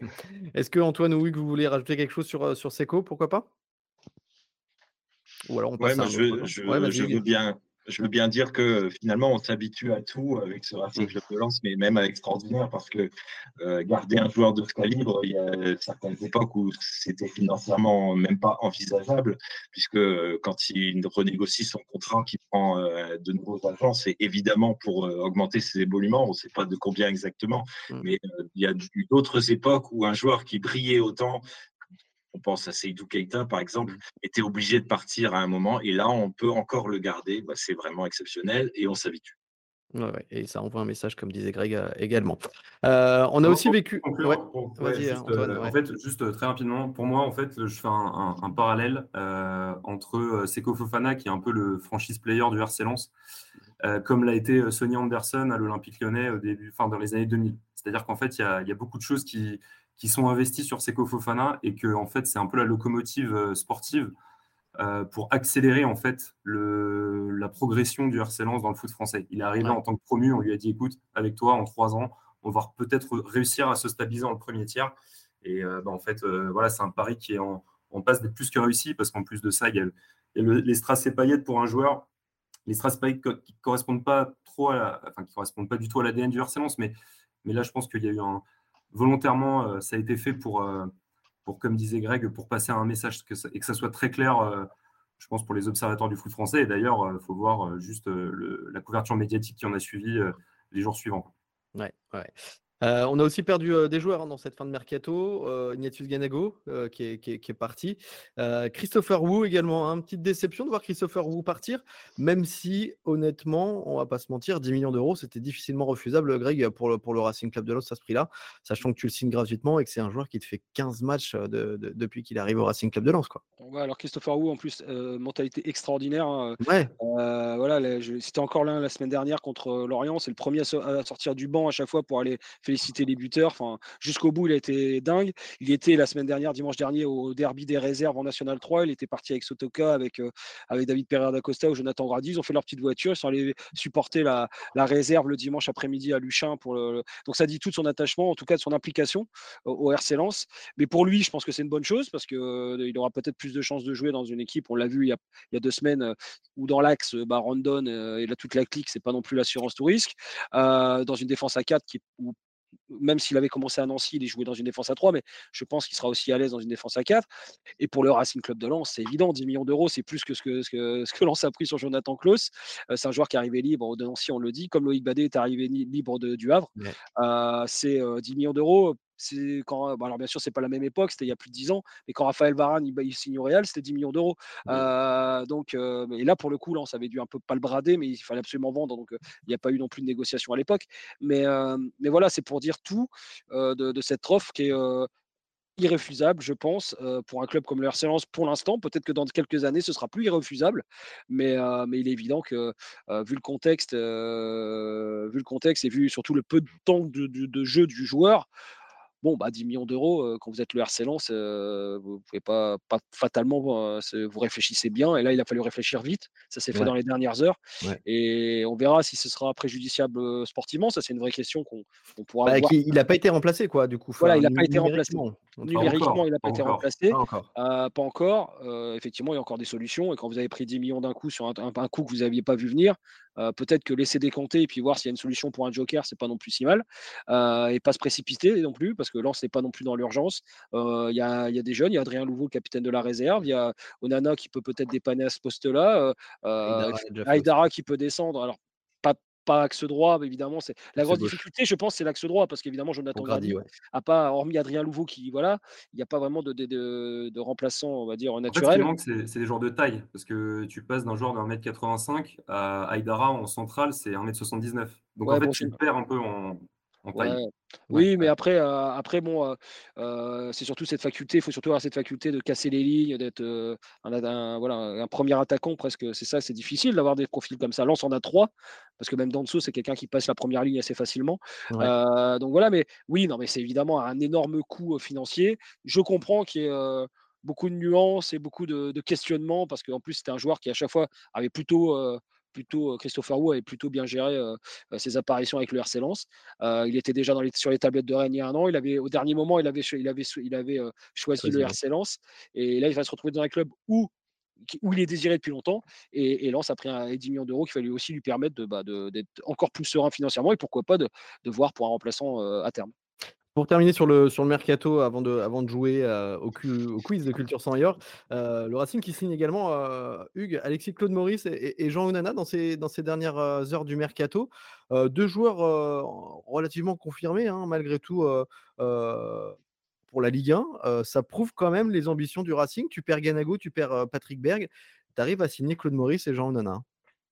A: <laughs> Est-ce que Antoine ou Hugues, vous voulez rajouter quelque chose sur, sur Seco Pourquoi pas?
C: Ou alors on passe à je, je, je veux bien, je veux bien dire que finalement, on s'habitue à tout avec ce Racing Club de Lens, mais même à l'extraordinaire, parce que euh, garder un joueur de ce calibre, il y a certaines époques où c'était financièrement même pas envisageable, puisque euh, quand il renégocie son contrat, qu'il prend euh, de nouveaux agents, c'est évidemment pour augmenter ses évolutions. On ne sait pas de combien exactement, mmh. mais il y a eu d'autres époques où un joueur qui brillait autant on pense à Seydou Keita par exemple, mmh. était obligé de partir à un moment et là on peut encore le garder. Bah, c'est vraiment exceptionnel et on s'habitue.
A: Ouais, et ça envoie un message, comme disait Greg euh, également. Euh, on a aussi vécu.
B: Euh, en fait, juste très rapidement, pour moi, en fait, je fais un, parallèle entre Seko Fofana, qui est un peu le franchise player du RC Lens, comme l'a été Sonny Anderson à l'Olympique Lyonnais au début, enfin dans les années 2000. C'est-à-dire qu'en fait, il y, y a, beaucoup de choses qui, qui sont investis sur Seko Fofana et que en fait c'est un peu la locomotive euh, sportive euh, pour accélérer en fait le, la progression du RC Lens dans le foot français. Il est arrivé en tant que promu, on lui a dit écoute, avec toi en trois ans, on va peut-être réussir à se stabiliser le premier tiers. Et euh, bah, en fait, voilà, c'est un pari qui est en, passe d'être plus que réussi parce qu'en plus de ça, il y a, les strass et paillettes pour un joueur. Les strass et paillettes qui correspondent pas trop à enfin, qui correspondent pas du tout à l'ADN du RC Lens, mais, mais là, je pense qu'il y a eu un, volontairement, euh, ça a été fait pour, euh, pour, comme disait Greg, pour passer un message que et que ça soit très clair, euh, je pense, pour les observateurs du foot français. Et d'ailleurs, il faut voir juste la couverture médiatique qui en a suivi les jours suivants.
A: Ouais, ouais. Euh, on a aussi perdu euh, des joueurs hein, dans cette fin de mercato. Euh, Ignatius Ganago qui est, parti. Christopher Wu également. Une hein. petite déception de voir Christopher Wu partir, même si honnêtement, on va pas se mentir, 10 millions d'euros, c'était difficilement refusable, Greg, pour le, pour le Racing Club de Lens à ce prix-là, sachant que tu le signes gratuitement et que c'est un joueur qui te fait 15 matchs depuis qu'il arrive au Racing Club de Lens. Quoi.
D: alors Christopher Wu, en plus, mentalité extraordinaire. Hein.
A: Ouais.
D: voilà, c'était encore l'un la semaine dernière contre Lorient. C'est le premier à, sortir du banc à chaque fois pour aller féliciter les buteurs. Enfin, jusqu'au bout, il a été dingue. Il était la semaine dernière, dimanche dernier, au derby des réserves en National 3. Il était parti avec Sotoka, avec, avec David Pereira d'Acosta ou Jonathan Grady. Ils ont fait leur petite voiture. Ils sont allés supporter la, réserve le dimanche après-midi à Luchin. Pour Donc, ça dit tout de son attachement, en tout cas de son implication au, RC Lens. Mais pour lui, je pense que c'est une bonne chose parce qu'il aura peut-être plus de chances de jouer dans une équipe. On l'a vu il y, a, il y a deux semaines où dans l'axe, bah, Rondon et là, toute la clique, c'est pas non plus l'assurance tout risque. dans une défense à 4 qui, même s'il avait commencé à Nancy, il est joué dans une défense à 3, mais je pense qu'il sera aussi à l'aise dans une défense à 4. Et pour le Racing Club de Lens, c'est évident, 10 millions d'euros, c'est plus que ce que, ce que, ce que <laughs> Lens a pris sur Jonathan Klaus. c'est un joueur qui est arrivé libre de Nancy, on le dit, comme Loïc Badet est arrivé libre de, du Havre. c'est 10 millions d'euros c'est quand, alors bien sûr, c'est pas la même époque, c'était il y a plus de 10 ans, mais quand Raphaël Varane il, signe au Real, c'était 10 millions d'euros. donc, et là, pour le coup, là, on savait dû un peu pas le brader, mais il fallait absolument vendre, donc il n'y a pas eu non plus de négociation à l'époque. Mais, mais voilà, c'est pour dire tout de, cette offre qui est irréfusable, je pense, pour un club comme le RC Lens pour l'instant. Peut-être que dans quelques années, ce sera plus irréfusable, mais, mais il est évident que vu le contexte, vu le contexte et vu surtout le peu de temps de jeu du joueur, bon, bah, 10 millions d'euros, quand vous êtes le RC Lens, vous ne pouvez pas, pas fatalement, vous réfléchissez bien. Et là, il a fallu réfléchir vite. Ça s'est fait dans les dernières heures. Et on verra si ce sera préjudiciable sportivement. Ça, c'est une vraie question qu'on pourra
A: bah, Il n'a pas été remplacé, quoi, du coup.
D: Voilà, il n'a pas été remplacé. Numériquement, il n'a pas, été remplacé. Pas encore. effectivement, il y a encore des solutions. Et quand vous avez pris 10 millions d'un coup sur un, un, coup que vous n'aviez pas vu venir, peut-être que laisser décompter et puis voir s'il y a une solution pour un joker, c'est pas non plus si mal. et pas se précipiter non plus, parce que Lens n'est pas non plus dans l'urgence. Il y, a, des jeunes, il y a Adrien Louveau, capitaine de la réserve, il y a Onana qui peut peut-être dépanner à ce poste-là, Aïdara qui peut descendre. Alors, pas axe droit, mais évidemment, c'est la grande difficulté, je pense, c'est l'axe droit, parce qu'évidemment, Jonathan Grady, a pas, hormis Adrien Louveau qui, voilà, il n'y a pas vraiment de, de, de, remplaçant, on va dire, naturel.
B: En c'est des joueurs de taille, parce que tu passes d'un joueur d'un mètre 85 à Aïdara en centrale, c'est 1m79. Donc en fait, tu perds un peu en,
D: oui, mais après, euh, après bon, euh, c'est surtout cette faculté. Il faut surtout avoir cette faculté de casser les lignes, d'être un, voilà, un premier attaquant presque. C'est ça, c'est difficile d'avoir des profils comme ça. Lance en a trois, parce que même Danso, c'est quelqu'un qui passe la première ligne assez facilement. donc voilà, mais oui, non, mais c'est évidemment un énorme coût financier. Je comprends qu'il y ait beaucoup de nuances et beaucoup de, de questionnements, parce qu'en plus, c'était un joueur qui à chaque fois avait plutôt plutôt Christopher Wu avait plutôt bien géré ses apparitions avec le RC Lens. il était déjà dans les, sur les tablettes de Rennes il y a un an. Il avait, au dernier moment, il avait, il avait, il avait choisi le RC Lens. Et là, il va se retrouver dans un club où où il est désiré depuis longtemps. Et, et Lens a pris un, 10 millions d'euros qui fallait aussi lui permettre de, bah, d'être encore plus serein financièrement et pourquoi pas de, de voir pour un remplaçant à terme.
A: Pour terminer sur le, mercato, avant de, jouer euh, au, quiz de Culture sans Yor, euh, le Racing qui signe également euh, Hugues, Alexis Claude Maurice et, Jean Onana dans ces, dernières heures du mercato. deux joueurs relativement confirmés, hein, malgré tout, pour la Ligue 1. ça prouve quand même les ambitions du Racing. Tu perds Ganago, tu perds Patrick Berg. Tu arrives à signer Claude Maurice et Jean Onana.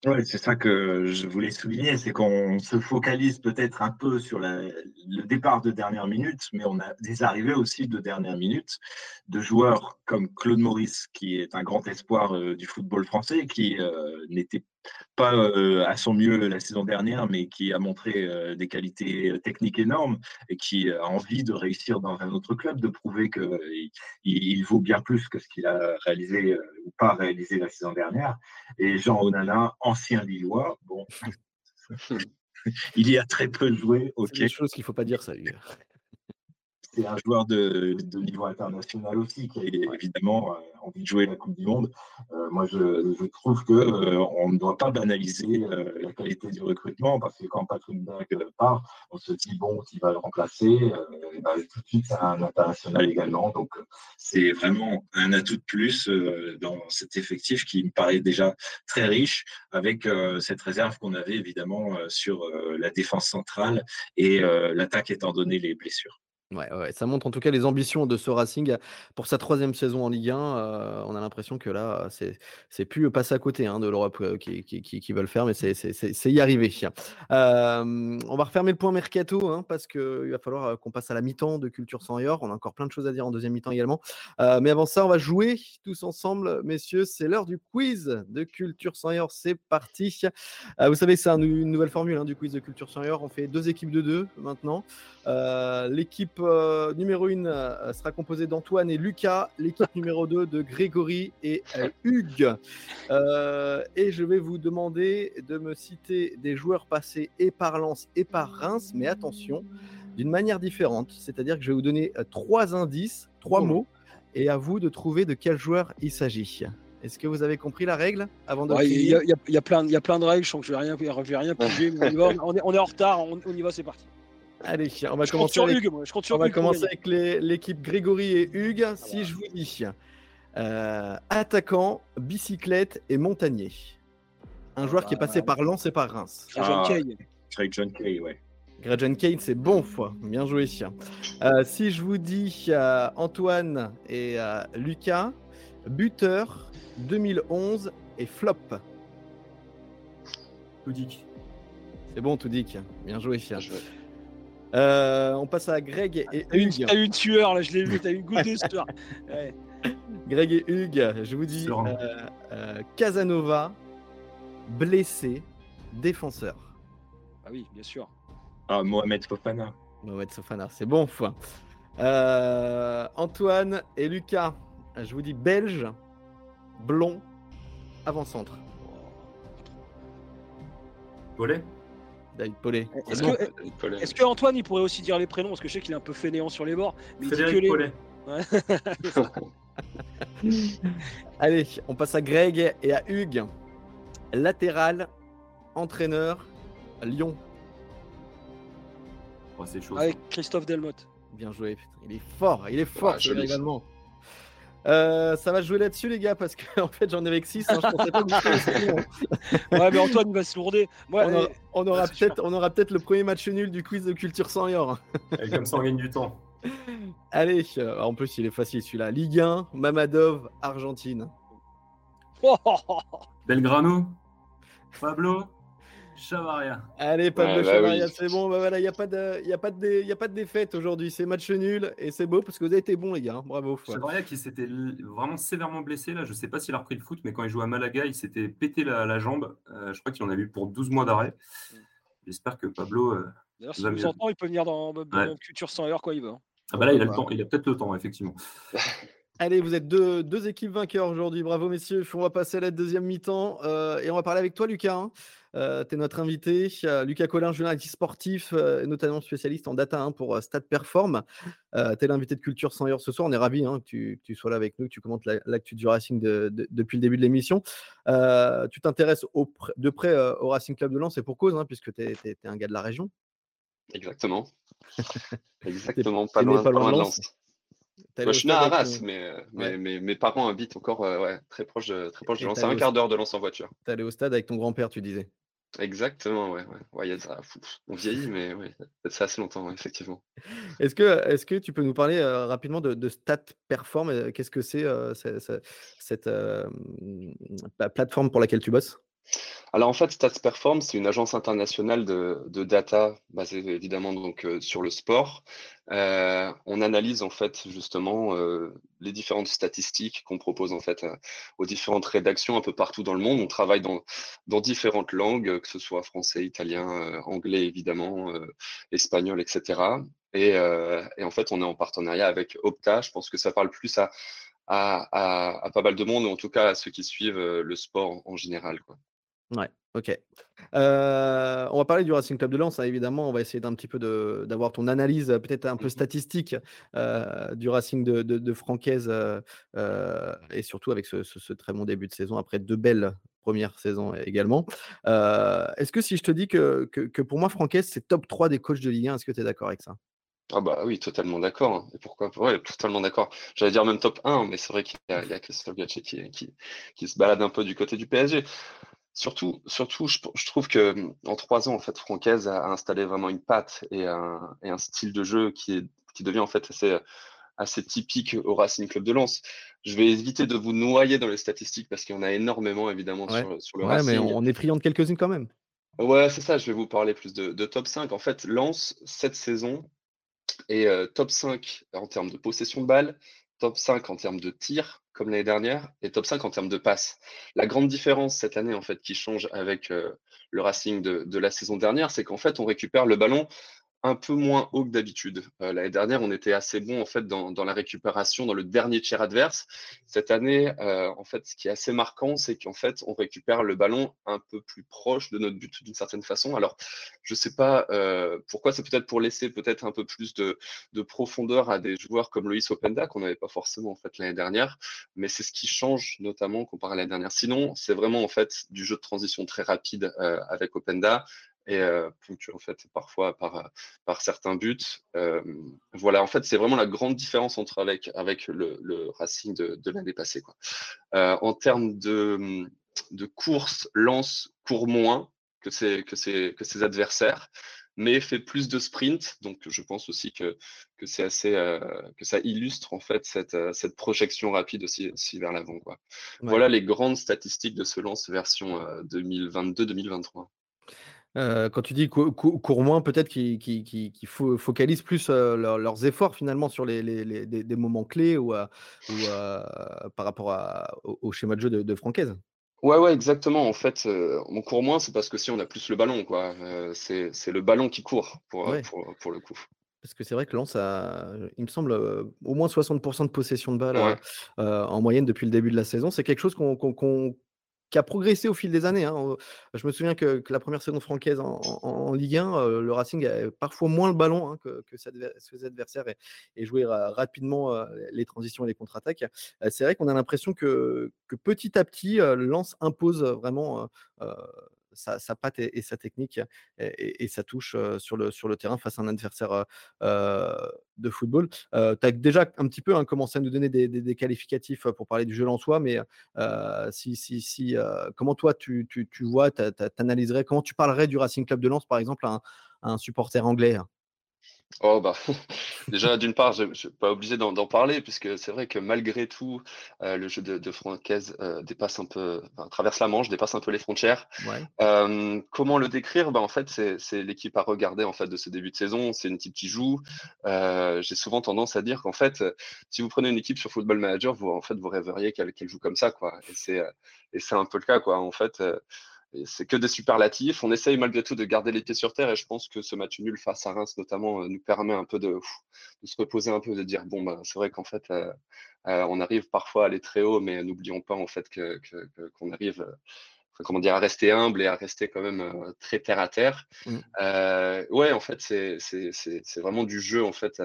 C: Oui, c'est ça que je voulais souligner, c'est qu'on se focalise peut-être un peu sur le départ de dernière minute, mais on a des arrivées aussi de dernière minute de joueurs comme Claude Maurice, qui est un grand espoir euh, du football français, qui euh, n'était pas euh, à son mieux la saison dernière, mais qui a montré euh, des qualités techniques énormes et qui a envie de réussir dans un autre club, de prouver qu'il il vaut bien plus que ce qu'il a réalisé euh, ou pas réalisé la saison dernière. Et Jean Onana, ancien Lillois, bon, <laughs> il y a très peu joué.
A: Okay. C'est des choses qu'il ne faut pas dire, ça. Lui
C: c'est un joueur de, niveau international aussi qui a évidemment euh, envie de jouer la Coupe du Monde. Euh, moi, je, trouve qu'on euh, ne doit pas banaliser la qualité du recrutement parce que quand Patrick Berg part, on se dit bon, qui va le remplacer ben, Tout de suite, c'est un international également. Donc, c'est vraiment un atout de plus dans cet effectif qui me paraît déjà très riche avec cette réserve qu'on avait évidemment sur la défense centrale et l'attaque étant donné les blessures.
A: Ouais, ça montre en tout cas les ambitions de ce Racing pour sa troisième saison en Ligue 1. Euh, on a l'impression que là, c'est plus passer à côté hein, de l'Europe euh, qui, qui, qui, veulent faire, mais c'est y arriver. On va refermer le point mercato hein, parce qu'il va falloir qu'on passe à la mi-temps de Culture sans Yor. On a encore plein de choses à dire en deuxième mi-temps également. mais avant ça, on va jouer tous ensemble, messieurs. C'est l'heure du quiz de Culture sans Yor. C'est parti. vous savez, c'est une nouvelle formule hein, du quiz de Culture sans Yor. On fait deux équipes de deux maintenant. L'équipe euh, numéro 1 euh, sera composée d'Antoine et Lucas, l'équipe numéro 2 de Grégory et euh, Hugues. et je vais vous demander de me citer des joueurs passés et par Lens et par Reims, mais attention, d'une manière différente. C'est-à-dire que je vais vous donner trois indices, trois oh. mots, et à vous de trouver de quel joueur il s'agit. Est-ce que vous avez compris la règle avant de
D: Il y, a plein de règles, je sens que je ne vais rien, je rien on, est, on, est, en retard, on, on y va, c'est parti.
A: Allez, on va commencer, avec, on va commencer avec l'équipe Grégory et Hugues. si je vous dis euh, attaquant, bicyclette et montagnier. Un joueur qui est passé par Lens et par Reims.
C: Ah, Greg John Kay, ouais.
A: Greg John Kay, c'est bon, foi. Bien joué. Euh, si je vous dis euh, Antoine et Lucas, buteur 2011 et flop.
B: Toudic.
A: C'est bon, Toudic. Bien joué. Bien joué. Euh, on passe à Greg et Hugues.
D: T'as une tueur, là, je l'ai vu, t'as une goutte de. <laughs>
A: Greg et Hugues, je vous dis euh, euh, Casanova, blessé, défenseur.
D: Ah oui, bien sûr.
C: Ah, Mohamed Fofana.
A: Mohamed Fofana, c'est bon. Antoine et Lucas, je vous dis belge, blond, avant-centre.
B: Volet
A: David Paulet.
D: Est-ce que, Antoine, il pourrait aussi dire les prénoms? Parce que je sais qu'il est un peu fainéant sur les bords.
B: Mais Frédéric Paulet. <laughs>
A: Allez, on passe à Greg et à Hugues. Latéral, entraîneur, Lyon.
B: Oh, c'est chaud.
D: Avec Christophe Delmotte.
A: Bien joué. Il est fort, il est fort également. Euh, ça va jouer là-dessus, les gars, parce que <laughs> en fait, j'en ai avec 6. Hein, je pensais pas que <laughs>
D: Ouais, mais Antoine il va se lourder.
A: on, aura, peut-être, on aura peut-être le premier match nul du quiz de culture sans yor.
B: Et comme ça, on gagne du temps. <laughs>
A: Allez, euh, en plus, il est facile celui-là. Ligue 1, Mamadov, Argentine.
B: Belgrano, Pablo, Chavaria.
A: Allez, Pablo Chavaria, c'est bon. Bah voilà, il n'y a, pas de, y a, pas de, y a pas de défaite aujourd'hui. C'est match nul et c'est beau parce que vous avez été bons, les gars. Hein. Bravo.
B: Chavaria qui s'était vraiment sévèrement blessé. Là, je ne sais pas s'il a repris le foot, mais quand il jouait à Malaga, il s'était pété la, jambe. Euh, je crois qu'il en a eu pour 12 mois d'arrêt. J'espère que Pablo. Euh,
D: D'ailleurs, si vous entend, il peut venir dans, dans Culture sans heure, quoi, il veut. Hein.
B: Ah bah là, il a le temps. Il a peut-être le temps, effectivement. <laughs>
A: Allez, vous êtes deux, deux équipes vainqueurs aujourd'hui. Bravo, messieurs. On va passer à la deuxième mi-temps euh, et on va parler avec toi, Lucas. Hein. Euh, tu es notre invité. Lucas Collin, journaliste sportif, euh, notamment spécialiste en data hein, pour Stade Perform. tu es l'invité de Culture sans heure ce soir. On est ravis hein, que, tu, sois là avec nous, que tu commentes l'actu du Racing depuis le début de l'émission. tu t'intéresses de près au Racing Club de Lens et pour cause, puisque tu es, un gars de la région.
E: Exactement. <laughs> Exactement, pas, loin, pas loin de Lens. Moi, je suis né à Arras, euh, mais, mais, mes parents habitent encore euh, ouais, très proche de, très proche de Lens. un quart d'heure de Lens en voiture.
A: Tu allé au stade avec ton grand-père, tu disais
E: Exactement, ouais. ouais. ça, on vieillit, mais c'est assez longtemps, effectivement.
A: Est-ce que, est que tu peux nous parler euh, rapidement de, de Stat Perform Qu'est-ce que c'est cette plateforme pour laquelle tu bosses?
E: Alors en fait, StatsPerform, c'est une agence internationale de, data basée évidemment donc euh, sur le sport. Euh, on analyse en fait justement euh, les différentes statistiques qu'on propose en fait aux différentes rédactions un peu partout dans le monde. On travaille dans, différentes langues, que ce soit français, italien, anglais évidemment, espagnol, etc. Et, en fait, on est en partenariat avec Opta. Je pense que ça parle plus à, pas mal de monde, en tout cas à ceux qui suivent le sport en général.
A: Ouais, ok. Euh, on va parler du Racing Club de Lens, hein, évidemment. On va essayer d'un petit peu d'avoir ton analyse, peut-être un peu mmh statistique, euh, du Racing de, de, Francaise, euh, et surtout avec ce, très bon début de saison, après deux belles premières saisons également. est-ce que si je te dis que, que, pour moi, Francaise, c'est top 3 des coachs de Ligue 1, est-ce que tu es d'accord avec ça?
E: Ah bah oui, totalement d'accord. Hein. Et pourquoi Ouais, totalement d'accord. J'allais dire même top 1, mais c'est vrai qu'il y a, il Christophe Gatché qui, qui, qui, se balade un peu du côté du PSG. Surtout, surtout je, trouve que en trois ans, en fait, Francaise a installé vraiment une patte et un, et un style de jeu qui est qui devient en fait assez, assez typique au Racing Club de Lens. Je vais éviter de vous noyer dans les statistiques parce qu'il y en a énormément évidemment sur, le ouais, mais
A: on est friand de quelques-unes quand même.
E: Ouais, c'est ça, je vais vous parler plus de, top 5. En fait, Lens, cette saison, est top 5 en termes de possession de balle, top 5 en termes de tir, comme l'année dernière, et top 5 en termes de passes. La grande différence cette année, en fait, qui change avec le Racing de la saison dernière, c'est qu'en fait, on récupère le ballon un peu moins haut que d'habitude. Euh, l'année dernière, on était assez bon en fait dans, la récupération dans le dernier tiers adverse. Cette année, euh, en fait, ce qui est assez marquant, c'est qu'en fait, on récupère le ballon un peu plus proche de notre but d'une certaine façon. Alors, je sais pas euh, pourquoi, c'est peut-être pour laisser peut-être un peu plus de, de, profondeur à des joueurs comme Loïs Openda qu'on n'avait pas forcément en fait l'année dernière, mais c'est ce qui change notamment comparé à l'année dernière. Sinon, c'est vraiment en fait du jeu de transition très rapide avec Openda et euh, ponctué en fait parfois par, par certains buts. Euh, voilà, en fait, c'est vraiment la grande différence entre avec, avec le, le Racing de, de l'année passée. Quoi. Euh, en termes de, de course, lance court moins que ses, que ses, que ses adversaires, mais fait plus de sprint. Donc, je pense aussi que, que c'est assez, que ça illustre en fait cette, cette projection rapide aussi, aussi vers l'avant. Voilà les grandes statistiques de ce lance version 2022-2023
A: quand tu dis cours moins, peut-être qu'ils focalisent plus leurs efforts finalement sur les, des, moments clés ou, ou par rapport au, schéma de jeu de, de Francaise?
E: Ouais, ouais, exactement. En fait, on court moins, c'est parce que si on a plus le ballon, quoi. c'est le ballon qui court pour, pour, le coup.
A: Parce que c'est vrai que Lens a, il me semble, au moins 60% de possession de balle en moyenne depuis le début de la saison. C'est quelque chose qu'on qui a progressé au fil des années. Hein. Je me souviens que, la première saison francaise en, Ligue 1, le Racing avait parfois moins le ballon hein, que, ses adversaires et, jouait rapidement les transitions et les contre-attaques. C'est vrai qu'on a l'impression que, petit à petit, Lens impose vraiment sa, patte et, sa technique et, sa touche sur, le, terrain face à un adversaire de football. tu as déjà un petit peu hein, commencé à nous donner des, qualificatifs pour parler du jeu en soi, mais si, comment toi tu vois, tu analyserais, comment tu parlerais du Racing Club de Lens par exemple à un supporter anglais?
E: Oh bah <laughs> déjà d'une part, je ne suis pas obligé d'en parler puisque c'est vrai que malgré tout, euh, le jeu de, de Francaise euh, dépasse un peu, traverse la Manche, dépasse un peu les frontières. Euh, comment le décrire? Bah, En fait, c'est l'équipe à regarder en fait de ce début de saison. C'est une équipe qui joue. J'ai souvent tendance à dire qu'en fait, si vous prenez une équipe sur Football Manager, vous en fait vous rêveriez qu'elle joue comme ça, quoi. Et c'est et c'est un peu le cas, quoi. En fait c'est que des superlatifs. On essaye malgré tout de garder les pieds sur terre et je pense que ce match nul face à Reims notamment euh, nous permet un peu de, se reposer un peu, de dire bon bah c'est vrai qu'en fait euh, euh, on arrive parfois à aller très haut, mais n'oublions pas en fait que qu'on arrive comment dire, à rester humble et à rester quand même très terre à terre. Mmh. ouais, en fait, c'est vraiment du jeu en fait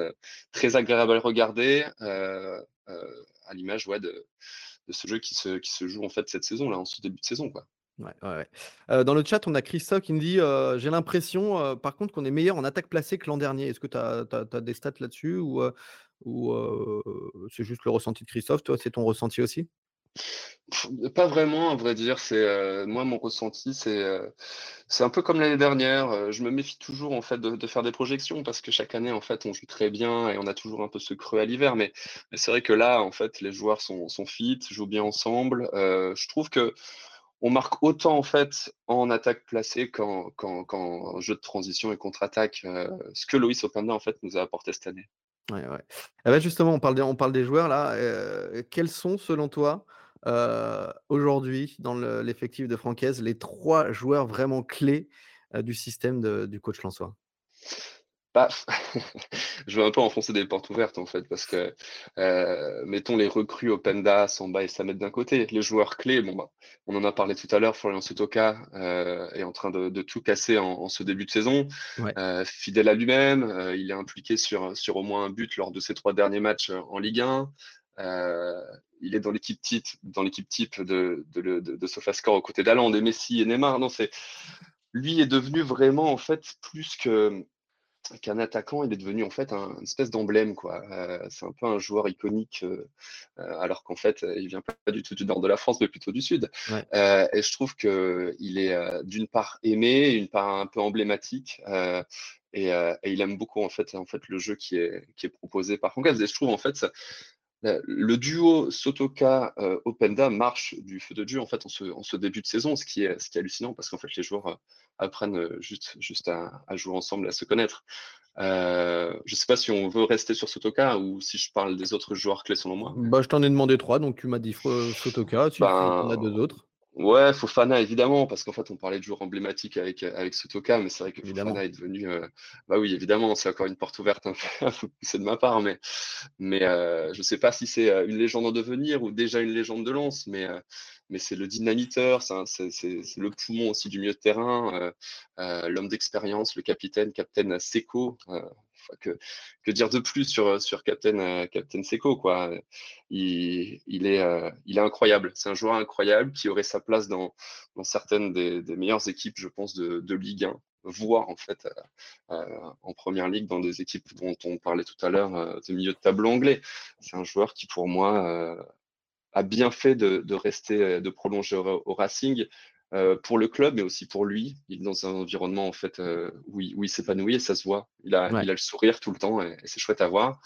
E: très agréable à regarder, à l'image ouais, de, de, ce jeu qui se, qui se joue en fait cette saison là, en ce début de saison quoi.
A: Dans le chat, on a Christophe qui me dit J'ai l'impression, par contre, qu'on est meilleur en attaque placée que l'an dernier. Est-ce que tu as, des stats là-dessus ou, c'est juste le ressenti de Christophe Toi, c'est ton ressenti aussi?
E: Pas vraiment, à vrai dire. C'est moi mon ressenti, c'est un peu comme l'année dernière. Je me méfie toujours en fait de, faire des projections parce que chaque année en fait on joue très bien et on a toujours un peu ce creux à l'hiver. Mais, c'est vrai que là en fait les joueurs sont fit, jouent bien ensemble. je trouve que on marque autant en fait en attaque placée qu'en, jeu de transition et contre-attaque, euh, ce que Loïs Openda en fait nous a apporté cette année.
A: Ouais. Eh ben, justement, on parle, des, on parle des joueurs là. Euh, quels sont selon toi euh, aujourd'hui dans l'effectif de Francaise les trois joueurs vraiment clés du système du coach Lançois? <laughs>
E: je veux un peu enfoncer des portes ouvertes en fait, parce que euh, mettons les recrues Openda, Samba et Samet d'un côté, les joueurs clés, bon bah, on en a parlé tout à l'heure, Florian Sotoka euh, est en train de, tout casser en, ce début de saison, euh, fidèle à lui-même, il est impliqué sur, sur au moins un but lors de ses trois derniers matchs en Ligue 1. il est dans l'équipe type, dans l'équipe type de, de, de, de Sofascore aux côtés d'Aland, et Messi et Neymar. Non, c'est lui est devenu vraiment en fait plus que qu'un attaquant, il est devenu en fait un, une espèce d'emblème. quoi. Euh, c'est un peu un joueur iconique, euh, euh, alors qu'en fait, il vient pas du tout du nord de la France, mais plutôt du sud. et je trouve qu'il est d'une part aimé, une part un peu emblématique. et, il aime beaucoup en fait, en fait le jeu qui est, qui est proposé par Concave. Et je trouve en fait le duo Sotoka Openda marche du feu de Dieu en fait en ce, début de saison, ce qui est, ce qui est hallucinant parce qu'en fait les joueurs apprennent juste, juste à, jouer ensemble, à se connaître. je ne sais pas si on veut rester sur Sotoka ou si je parle des autres joueurs clés selon moi.
A: Bah, je t'en ai demandé trois, donc tu m'as dit Sotoka, tu ben, en as deux autres.
E: Ouais, Fofana, évidemment, parce qu'en fait, on parlait de joueurs emblématiques avec, avec Sotoka, mais c'est vrai que Fofana est devenu. Euh, bah oui, évidemment, c'est encore une porte ouverte <laughs> un peu de ma part, mais, mais euh, je ne sais pas si c'est euh, une légende en devenir ou déjà une légende de lance, mais, mais c'est le dynamiteur, c'est le poumon aussi du milieu de terrain, l'homme d'expérience, le capitaine, capitaine Seco que, dire de plus sur, sur Captain, euh, Captain Seco quoi. Il, il, est, euh, il est incroyable. C'est un joueur incroyable qui aurait sa place dans, dans certaines des, meilleures équipes, je pense, de, de Ligue 1 voire en fait euh, en première ligue dans des équipes dont on parlait tout à l'heure de milieu de tableau anglais. C'est un joueur qui pour moi a bien fait de, de rester, de prolonger au Racing. Euh, pour le club, mais aussi pour lui. Il est dans un environnement en fait euh, où, il, s'épanouit et ça se voit. Il a, il a le sourire tout le temps et, c'est chouette à voir.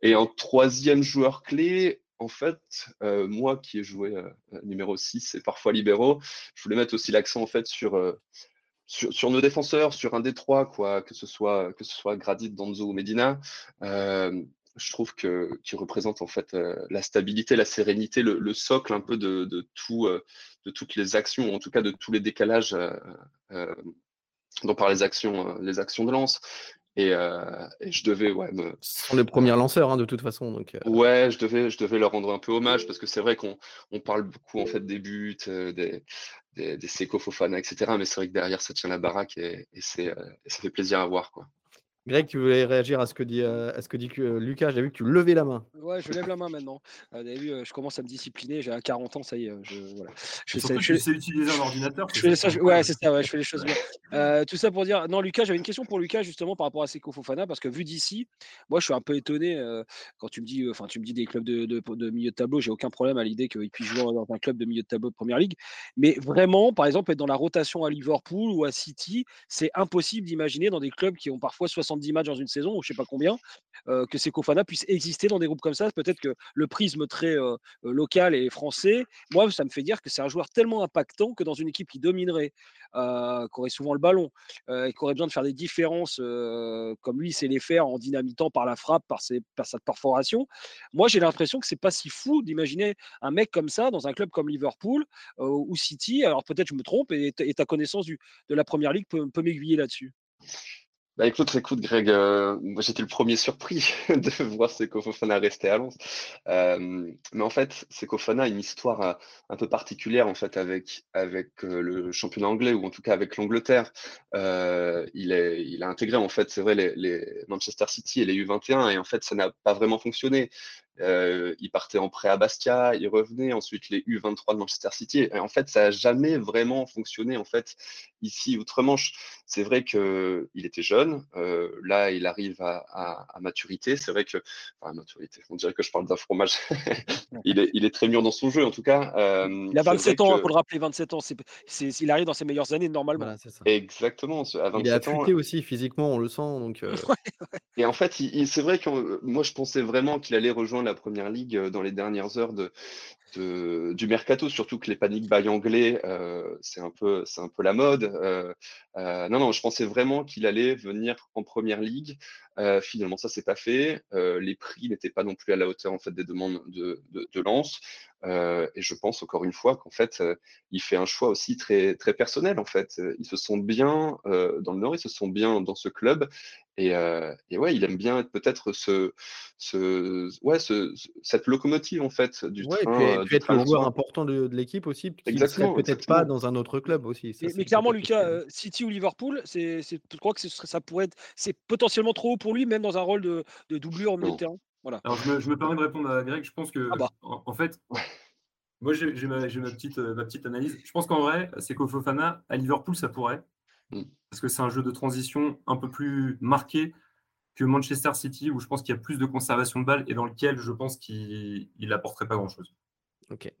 E: Et en troisième joueur clé, en fait, euh, moi qui ai joué numéro 6 et parfois libéraux, je voulais mettre aussi l'accent en fait sur, sur, sur, nos défenseurs, sur un des trois, quoi, que ce soit que ce soit Gradit, Danzo ou Medina je trouve que qui représente en fait euh, la stabilité, la sérénité, le, socle un peu de, de tout, euh, de toutes les actions, en tout cas de tous les décalages euh, dont par les actions, les actions de lance. Et, et, je devais ouais me...
A: Ce sont les premiers lanceurs hein, de toute façon donc.
E: Ouais, je devais je devais leur rendre un peu hommage parce que c'est vrai qu'on on parle beaucoup en fait des buts, des des, des Seco Fofana, etc. Mais c'est vrai que derrière ça tient la baraque et, et c'est ça fait plaisir à voir quoi.
A: Greg, tu voulais réagir à ce que dit, euh, euh, Lucas. J'ai vu que tu levais la main.
D: Ouais, je lève la main maintenant. Euh, vous avez vu, je commence à me discipliner. J'ai 40 ans, ça y est. Je, voilà.
B: je sais, je sais utiliser un ordinateur.
D: Je fais ça, ouais, c'est ça. Ouais, je fais les choses bien. tout ça pour dire. Non, Lucas, j'avais une question pour Lucas justement par rapport à Seko Fofana parce que vu d'ici, moi, je suis un peu étonné quand tu me dis, enfin, tu me dis des clubs de, de, de milieu de tableau. J'ai aucun problème à l'idée qu'il puisse jouer dans un club de milieu de tableau de première ligue. Mais vraiment, par exemple, être dans la rotation à Liverpool ou à City, c'est impossible d'imaginer dans des clubs qui ont parfois 70 matchs dans une saison je sais pas combien, euh, que ces Kofana puissent exister dans des groupes comme ça. Peut-être que le prisme très euh, euh, local et français, moi, ça me fait dire que c'est un joueur tellement impactant que dans une équipe qui dominerait, qui aurait souvent le ballon, et qui aurait besoin de faire des différences comme lui, c'est les faire en dynamitant par la frappe, par, ses, par sa perforation. Moi, j'ai l'impression que c'est pas si fou d'imaginer un mec comme ça dans un club comme Liverpool ou City. Alors peut-être je me trompe et, ta connaissance de la première ligue peut m'aiguiller là-dessus.
E: Bah écoute, écoute Greg, euh, moi j'étais le premier surpris <laughs> de voir Seko Fofana rester à Lens. Euh, mais en fait, Seko Fofana a une histoire euh, un peu particulière en fait avec avec le championnat anglais ou en tout cas avec l'Angleterre. il est il a intégré en fait, c'est vrai les, les, Manchester City et les U21 et en fait ça n'a pas vraiment fonctionné. Euh, il partait en prêt à Bastia, il revenait, ensuite les U23 de Manchester City. Et en fait, ça n'a jamais vraiment fonctionné en fait ici outre-Manche. C'est vrai qu'il était jeune, euh, là il arrive à, maturité. C'est vrai que, enfin maturité, on dirait que je parle d'un fromage. <laughs> il, est, il est très mûr dans son jeu en tout cas.
D: Euh, il a 27 ans, il faut le rappeler, 27 ans. C'est, il arrive dans ses meilleures années normalement.
E: Exactement. À 27
A: il est affûté aussi physiquement, on le sent. Donc, <laughs>
E: Et en fait, c'est vrai que moi je pensais vraiment qu'il allait rejoindre la première ligue euh, dans les dernières heures de, du mercato, surtout que les paniques bail anglais, euh, c'est un peu, un peu la mode. Euh, non, non, je pensais vraiment qu'il allait venir en première ligue. Finalement, ça s'est pas fait. les prix n'étaient pas non plus à la hauteur en fait des demandes de, de, de Lens. et je pense encore une fois qu'en fait, il fait un choix aussi très très personnel. En fait, ils se sont bien dans le Nord, ils se sont bien dans ce club. Et, et ouais, il aime bien peut-être ce, ce, ouais, ce, cette locomotive en fait du train
A: tu être le joueur important de, l'équipe aussi, qui ne peut-être pas dans un autre club aussi.
D: mais, clairement, Lucas, euh, City ou Liverpool, c'est, je crois que ça pourrait être, c'est potentiellement trop haut pour lui, même dans un rôle de, de doublure au milieu de terrain. Voilà.
B: Alors, je me, je me, permets de répondre à Greg. Je pense que, ah bah. en, fait, moi, j'ai, ma, ma, petite, ma petite analyse. Je pense qu'en vrai, c'est qu'au Fofana, à Liverpool, ça pourrait. Mm. Parce que c'est un jeu de transition un peu plus marqué que Manchester City, où je pense qu'il y a plus de conservation de balles et dans lequel je pense qu'il n'apporterait pas grand-chose.
A: Ok.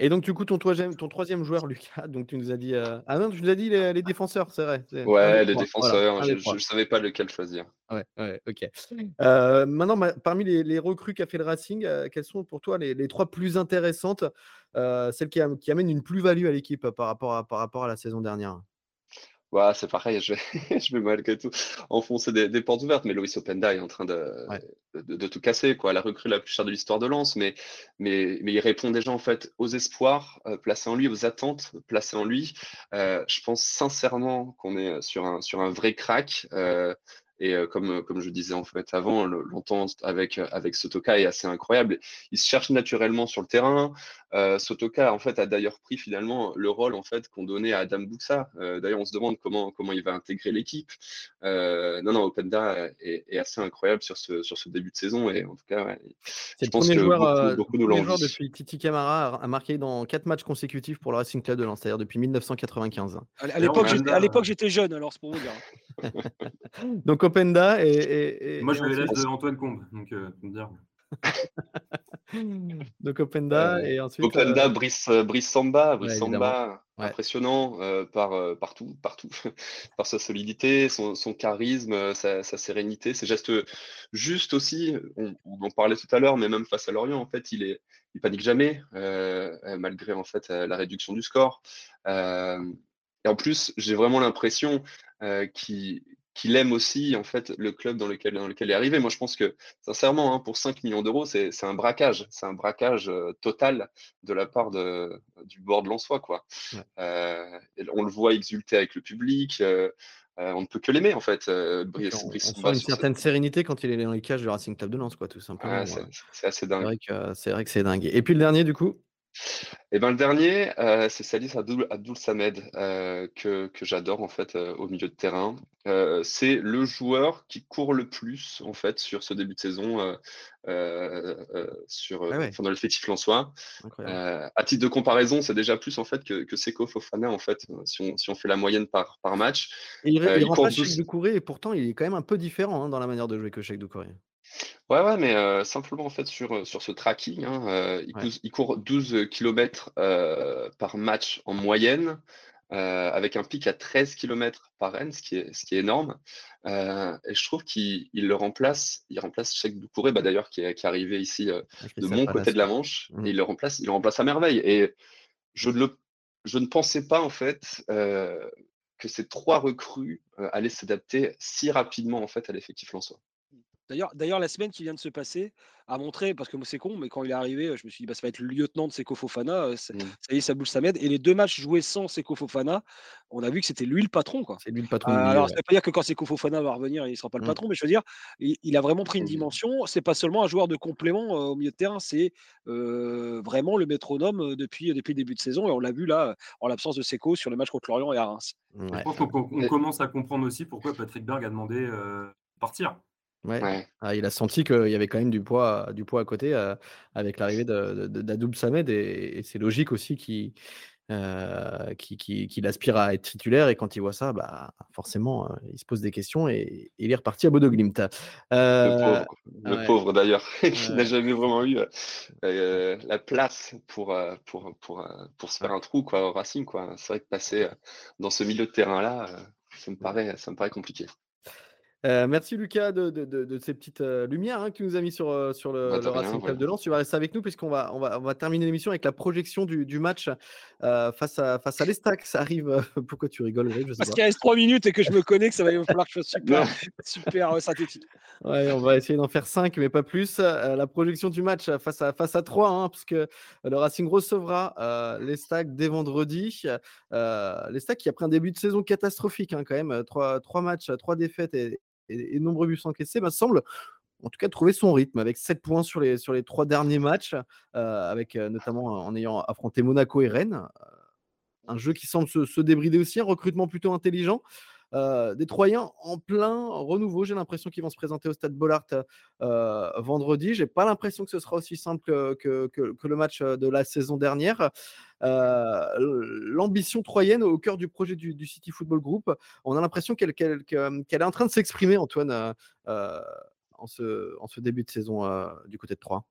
A: Et donc, du coup, ton troisième, ton troisième joueur, Lucas, <laughs> donc tu nous as dit. Euh, ah non, tu nous as dit les, défenseurs, c'est vrai.
E: Ouais, les défenseurs, je ne savais pas lequel choisir.
A: Ouais, ouais, ok. Euh, maintenant, parmi les, recrues qu'a fait le Racing, euh, quelles sont pour toi les, trois plus intéressantes, celles qui, qui, amènent une plus-value à l'équipe par, rapport à, par rapport à la saison dernière?
E: C'est pareil, je vais, <laughs> je vais malgré tout enfoncer des, portes ouvertes, mais Loïs Openda est en train de, de, tout casser, quoi. La recrue la plus chère de l'histoire de Lens, mais, mais, mais il répond déjà en fait aux espoirs euh, placés en lui, aux attentes placées en lui. Euh, je pense sincèrement qu'on est sur un, sur un vrai crack. Euh, et comme, comme je disais en fait avant, longtemps avec, avec Sotoka est assez incroyable. Il se cherche naturellement sur le terrain. Euh, Sotoka en fait a d'ailleurs pris finalement le rôle en fait qu'on donnait à Adam Buxa. Euh, d'ailleurs, on se demande comment comment il va intégrer l'équipe. Euh, non, non, Openda est, assez incroyable sur ce sur ce début de saison et en tout cas,
A: c'est le premier joueur, beaucoup, beaucoup joueur depuis Titi Camara a marqué dans quatre matchs consécutifs pour le Racing Club de Lens, c'est-à-dire depuis 1995.
D: À l'époque, j'étais jeune, alors c'est pour vous dire. <laughs>
A: donc Openda et,
B: moi je vais laisse de Antoine Combe, donc me dire. <laughs>
A: Donc Openda euh, et ensuite.
E: Openda, euh, Brice, euh, Brice Samba, Brice Samba impressionnant par, partout, partout, <laughs> par sa solidité, son, charisme, sa, sérénité, ses gestes justes aussi. On, en parlait tout à l'heure, mais même face à Lorient, en fait, il est, il panique jamais, malgré en fait la réduction du score. et en plus, j'ai vraiment l'impression qu'il qu'il aime aussi en fait le club dans lequel, dans lequel il est arrivé. Moi, je pense que sincèrement, hein, pour 5 millions d'euros, c'est un braquage, c'est un braquage euh, total de la part de, du board Lançois. Quoi. Euh, on le voit exulter avec le public. Euh, on ne peut que l'aimer en fait.
A: Brice, on, une certaine sérénité quand il est dans les cages du Racing Club de Lens, quoi, tout simplement.
E: c'est assez dingue.
A: C'est vrai que c'est dingue. Et puis le dernier, du coup?
E: Et eh ben le dernier, euh, c'est Salis Abdul, Abdul Samed euh, que, que j'adore en fait euh, au milieu de terrain. c'est le joueur qui court le plus en fait sur ce début de saison sur ah dans l'effectif lensois. à titre de comparaison, c'est déjà plus en fait que, que Seko Fofana en fait si on, si on fait la moyenne par, par match.
A: il, il, court et pourtant il est quand même un peu différent hein, dans la manière de jouer que Cheikh Doucouré.
E: Ouais, ouais, mais simplement en fait sur, sur ce tracking, hein, il, court 12 km par match en moyenne, avec un pic à 13 km par Rennes, ce qui est, ce qui est énorme. et je trouve qu'il le remplace, il remplace Cheikh Doucouré, bah, d'ailleurs qui est, qui est arrivé ici de mon côté de la Manche, et mmh. il le remplace, il le remplace à merveille. Et je ne, le, je ne pensais pas en fait que ces trois recrues allaient s'adapter si rapidement en fait à l'effectif Lançois.
D: D'ailleurs, d'ailleurs, la semaine qui vient de se passer a montré, parce que c'est con, mais quand il est arrivé, je me suis dit, bah, ça va être le lieutenant de Seko Fofana. Mmh. Ça y est, ça bouge Samed. Et les deux matchs joués sans Seko Fofana, on a vu que c'était lui le patron. Quoi.
A: C'est lui le patron.
D: alors, ça ne veut pas dire que quand Seko Fofana va revenir, il ne sera pas le mmh. patron, mais je veux dire, il, a vraiment pris une mmh. dimension. C'est pas seulement un joueur de complément au milieu de terrain, c'est vraiment le métronome depuis, depuis le début de saison. Et on l'a vu là, en l'absence de Seko sur le match contre Lorient et à Reims.
B: Je pense qu'on commence à comprendre aussi pourquoi Patrick Berg a demandé de partir.
A: Ouais. Ah, il a senti qu'il y avait quand même du poids, du poids à côté euh, avec l'arrivée d'Adoub Samed et, c'est logique aussi qu'il euh, aspire à être titulaire et quand il voit ça, bah, forcément, euh, il se pose des questions et, il est reparti à Bodo Glimt.
E: le pauvre, d'ailleurs, <laughs> qui n'a jamais vraiment eu la place pour, pour, pour, pour, se faire un trou quoi, au Racing. C'est vrai que passer dans ce milieu de terrain-là, ça, me paraît, ça me paraît compliqué.
A: Euh, merci Lucas de, ces petites euh, lumières hein, que tu nous as mis sur, euh, sur le, bah, Racing Club de Lens. Tu vas rester avec nous puisqu'on va, on va, on va terminer l'émission avec la projection du, match face à, face à l'Estac. Ça arrive. <laughs> pourquoi tu rigoles
D: Parce qu'il reste 3 minutes et que je me connais que ça va falloir que je sois super, <laughs> super synthétique.
A: Ouais, on va essayer d'en faire 5, mais pas plus. la projection du match face à, face à 3, hein, parce que le Racing recevra l'Estac dès vendredi. L'Estac qui a pris un début de saison catastrophique hein, quand même. 3, 3 matchs, 3 défaites et, et, nombreux buts encaissés, bah, semble en tout cas trouver son rythme avec 7 points sur les, sur les 3 derniers matchs, euh, avec euh, notamment en ayant affronté Monaco et Rennes. Un jeu qui semble se, se, débrider aussi, un recrutement plutôt intelligent. Euh, des Troyens en plein renouveau. J'ai l'impression qu'ils vont se présenter au stade Bollard euh, vendredi. J'ai pas l'impression que ce sera aussi simple que, que, le match de la saison dernière. Euh, l'ambition troyenne au cœur du projet du, City Football Group, on a l'impression qu'elle est en train de s'exprimer, Antoine, en ce, en, ce, début de saison du côté de Troyes.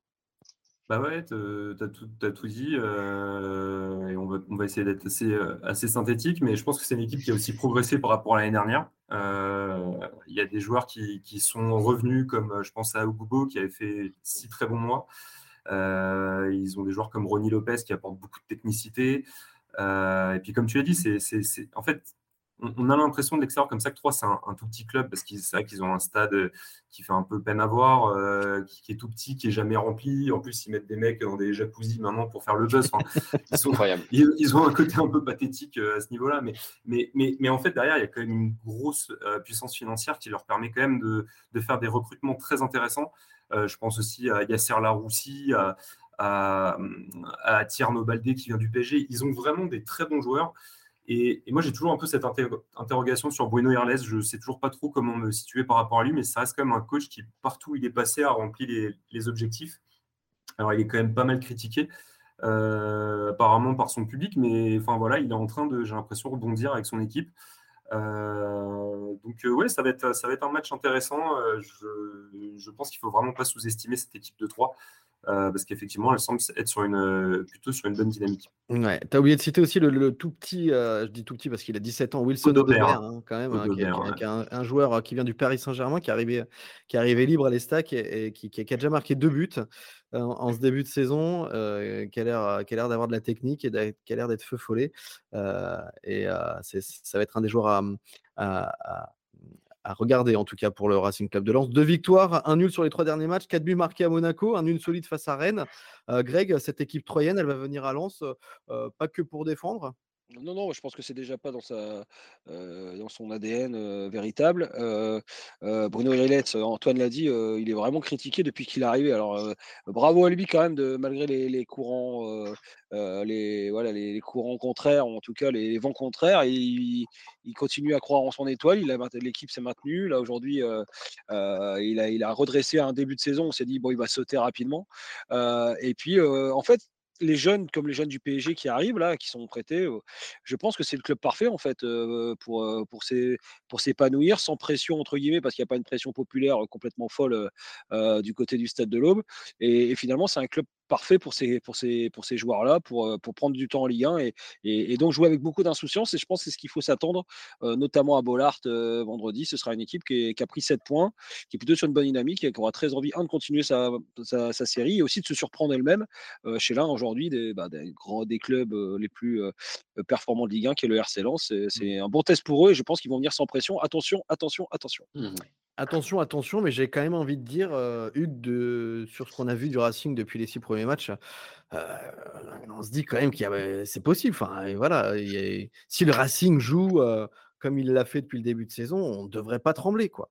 B: Bah ouais, tu as tout, tout dit. Euh, et on va, on va essayer d'être assez, euh, assez synthétique, mais je pense que c'est une équipe qui a aussi progressé par rapport à l'année dernière. Euh, il y a des joueurs qui, qui, sont revenus, comme je pense à Ogubo, qui avait fait six très bons mois. ils ont des joueurs comme Ronnie Lopez qui apportent beaucoup de technicité. et puis, comme tu l'as dit, c'est en fait, on, a l'impression de l'extérieur comme ça que 3, c'est un, tout petit club parce qu'ils c'est vrai qu'ils ont un stade qui fait un peu peine à voir, euh, qui, est tout petit, qui est jamais rempli. En plus, ils mettent des mecs dans des jacuzzi maintenant pour faire le buzz. <laughs> ils, sont, ils, ont un côté un peu pathétique euh, à ce niveau-là. Mais, mais, mais, mais, en fait, derrière, il y a quand même une grosse euh, puissance financière qui leur permet quand même de, de faire des recrutements très intéressants. je pense aussi à Yasser Laroussi, à, à, à Tierno Baldé qui vient du PSG. Ils ont vraiment des très bons joueurs. Et, moi, j'ai toujours un peu cette interrogation sur Bruno Herles. Je ne sais toujours pas trop comment me situer par rapport à lui, mais ça reste quand même un coach qui, partout où il est passé, a rempli les, objectifs. Alors, il est quand même pas mal critiqué, euh, apparemment par son public, mais enfin voilà, il est en train de, j'ai l'impression, rebondir avec son équipe. Euh, donc, euh, ouais, ça va, être, ça va être un match intéressant. Je, je pense qu'il ne faut vraiment pas sous-estimer cette équipe de 3. Euh, parce qu'effectivement, elle semble être sur une, euh, plutôt sur une bonne dynamique.
A: Ouais, tu as oublié de citer aussi le, tout petit, euh, je dis tout petit parce qu'il a 17 ans, Wilson Odobert, hein, quand même, hein, qui, un, joueur qui vient du Paris Saint-Germain, qui, est arrivé, qui est arrivé libre à l'Estac et, qui, qui, a déjà marqué deux buts en, ce début de saison, qui a l'air d'avoir de la technique et qui a l'air d'être feu follet. et ça va être un des joueurs à à regarder en tout cas pour le Racing Club de Lens. Deux victoires, un nul sur les trois derniers matchs, quatre buts marqués à Monaco, un nul solide face à Rennes. Euh, Greg, cette équipe troyenne, elle va venir à Lens, euh, pas que pour défendre,
D: non, non, je pense que c'est déjà pas dans, sa, euh, dans son ADN euh, véritable. Euh, Bruno Irelets, Antoine l'a dit, il est vraiment critiqué depuis qu'il est arrivé. Alors, bravo à lui quand même, malgré les, courants, les, voilà, les, courants contraires, en tout cas les, vents contraires. Il, il, continue à croire en son étoile. L'équipe s'est maintenue. Là, aujourd'hui, il, a, il a redressé un début de saison. On s'est dit, bon, il va sauter rapidement. et puis, en fait, les jeunes, comme les jeunes du PSG qui arrivent là, qui sont prêtés, je pense que c'est le club parfait en fait pour, pour, s'épanouir sans pression entre guillemets, parce qu'il n'y a pas une pression populaire complètement folle du côté du stade de l'Aube. et, finalement, c'est un club parfait pour ces, pour ces, pour ces joueurs-là, pour, euh, pour prendre du temps en Ligue 1 et, et, donc jouer avec beaucoup d'insouciance. Et je pense que c'est ce qu'il faut s'attendre, euh, notamment à Bollard euh, vendredi. Ce sera une équipe qui, a pris 7 points, qui est plutôt sur une bonne dynamique et qui aura très envie, un, de continuer sa, sa, série et aussi de se surprendre elle-même chez l'un aujourd'hui des, bah, des, clubs les plus performants de Ligue 1, qui est le RC Lens. C'est mmh. un bon test pour eux et je pense qu'ils vont venir sans pression. Attention, attention, attention. Mmh.
A: Attention, attention, mais j'ai quand même envie de dire, euh, Hugues, de, sur ce qu'on a vu du Racing depuis les six premiers matchs, euh, on se dit quand même que c'est possible. Voilà, si le Racing joue euh, comme il l'a fait depuis le début de saison, on ne devrait pas trembler, quoi.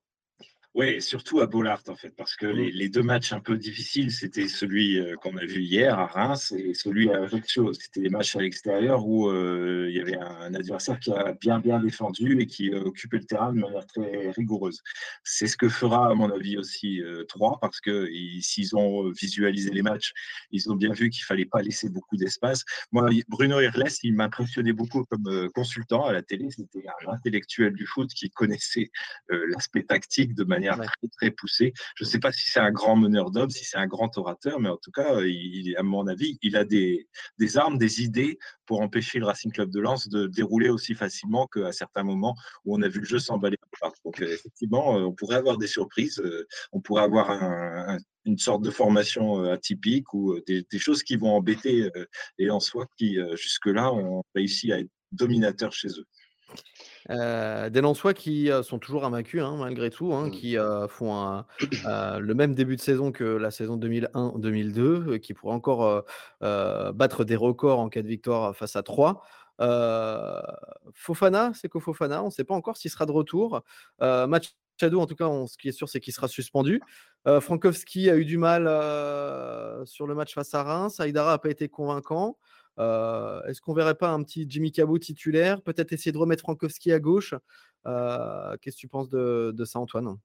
C: Oui, surtout à Bollard, en fait, parce que mmh. les, deux matchs un peu difficiles, c'était celui euh, qu'on a vu hier à Reims et celui à Ajaccio. C'était des matchs à l'extérieur où euh, il y avait un, adversaire qui a bien, bien défendu et qui euh, occupait le terrain de manière très rigoureuse. C'est ce que fera, à mon avis, aussi Troyes, parce que s'ils ont visualisé les matchs, ils ont bien vu qu'il fallait pas laisser beaucoup d'espace. Moi, Bruno Irles, il m'impressionnait beaucoup comme consultant à la télé. C'était un intellectuel du foot qui connaissait l'aspect tactique de manière très, très poussée. Je ne sais pas si c'est un grand meneur d'hommes, si c'est un grand orateur, mais en tout cas, il, à mon avis, il a des, des armes, des idées pour empêcher le Racing Club de Lens de dérouler aussi facilement qu'à certains moments où on a vu le jeu s'emballer. Donc, euh, effectivement, euh, on pourrait avoir des surprises. Euh, on pourrait avoir une sorte de formation atypique ou des, choses qui vont embêter et en soi qui, jusque-là, ont réussi à être dominateurs chez eux.
A: Euh, des Lensois qui sont toujours invaincus hein, malgré tout, hein, mmh. qui font le même début de saison que la saison 2001-2002, qui pourraient encore battre des records en cas de victoire face à 3. Fofana, c'est Fofana, on ne sait pas encore s'il sera de retour. match Shadow, en tout cas, ce qui est sûr, c'est qu'il sera suspendu. Frankowski a eu du mal sur le match face à Reims. Aïdara n'a pas été convaincant. Euh, est-ce qu'on verrait pas un petit Jimmy Cabot titulaire? Peut-être essayer de remettre Frankowski à gauche euh, Qu'est-ce que tu penses de, ça, Antoine?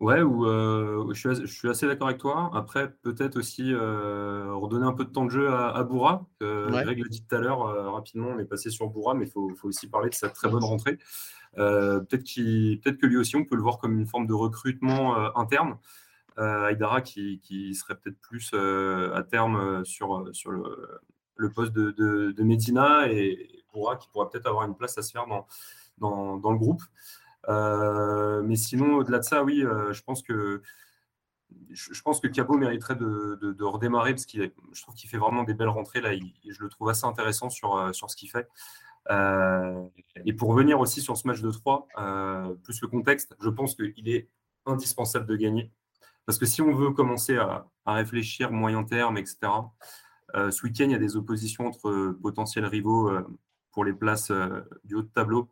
B: Ouais, ou, euh, je, suis assez, d'accord avec toi. Après, peut-être aussi redonner un peu de temps de jeu à, à Boura. Greg l'a dit tout à l'heure, rapidement, on est passé sur Boura, mais il faut, aussi parler de sa très bonne rentrée. peut-être, que lui aussi, on peut le voir comme une forme de recrutement interne. Aïdara qui, serait peut-être plus à terme sur, sur le, poste de, de, Medina et Boura qui pourrait peut-être avoir une place à se faire dans, dans, le groupe. mais sinon, au-delà de ça, oui, je pense que je, pense que Cabo mériterait de, redémarrer parce que je trouve qu'il fait vraiment des belles rentrées là. je le trouve assez intéressant sur, euh, sur ce qu'il fait. Euh, et pour revenir aussi sur ce match de 3, euh, plus le contexte, je pense qu'il est indispensable de gagner. Parce que si on veut commencer à, réfléchir moyen terme, etc., ce week-end, il y a des oppositions entre potentiels rivaux pour les places du haut de tableau.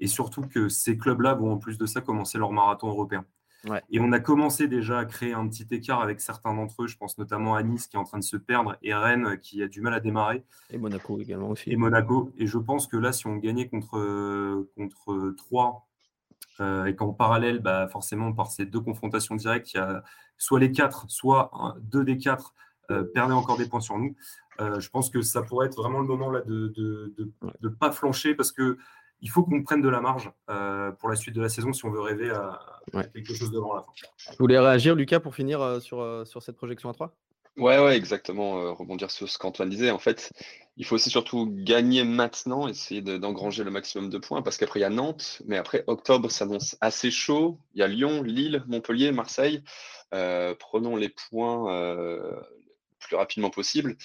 B: Et surtout que ces clubs-là vont en plus de ça commencer leur marathon européen. Et on a commencé déjà à créer un petit écart avec certains d'entre eux. Je pense notamment à Nice qui est en train de se perdre et Rennes qui a du mal à démarrer.
A: Et Monaco également aussi.
B: Et Monaco. Et je pense que là, si on gagnait contre, contre 3 euh, et qu'en parallèle, bah, forcément, par ces deux confrontations directes, il y a soit les 4, soit deux des 4 euh, perdaient encore des points sur nous. Euh, je pense que ça pourrait être vraiment le moment là de ne de, pas flancher parce que il faut qu'on prenne de la marge euh, pour la suite de la saison si on veut rêver à, quelque chose devant la fin.
A: Vous voulez réagir, Lucas, pour finir euh, sur, euh, sur cette projection à 3
E: Ouais, ouais, exactement. rebondir sur ce qu'Antoine disait. En fait, il faut aussi surtout gagner maintenant, essayer d'engranger le maximum de points, parce qu'après, il y a Nantes, mais après, octobre s'annonce assez chaud. Il y a Lyon, Lille, Montpellier, Marseille. prenons les points plus rapidement possible.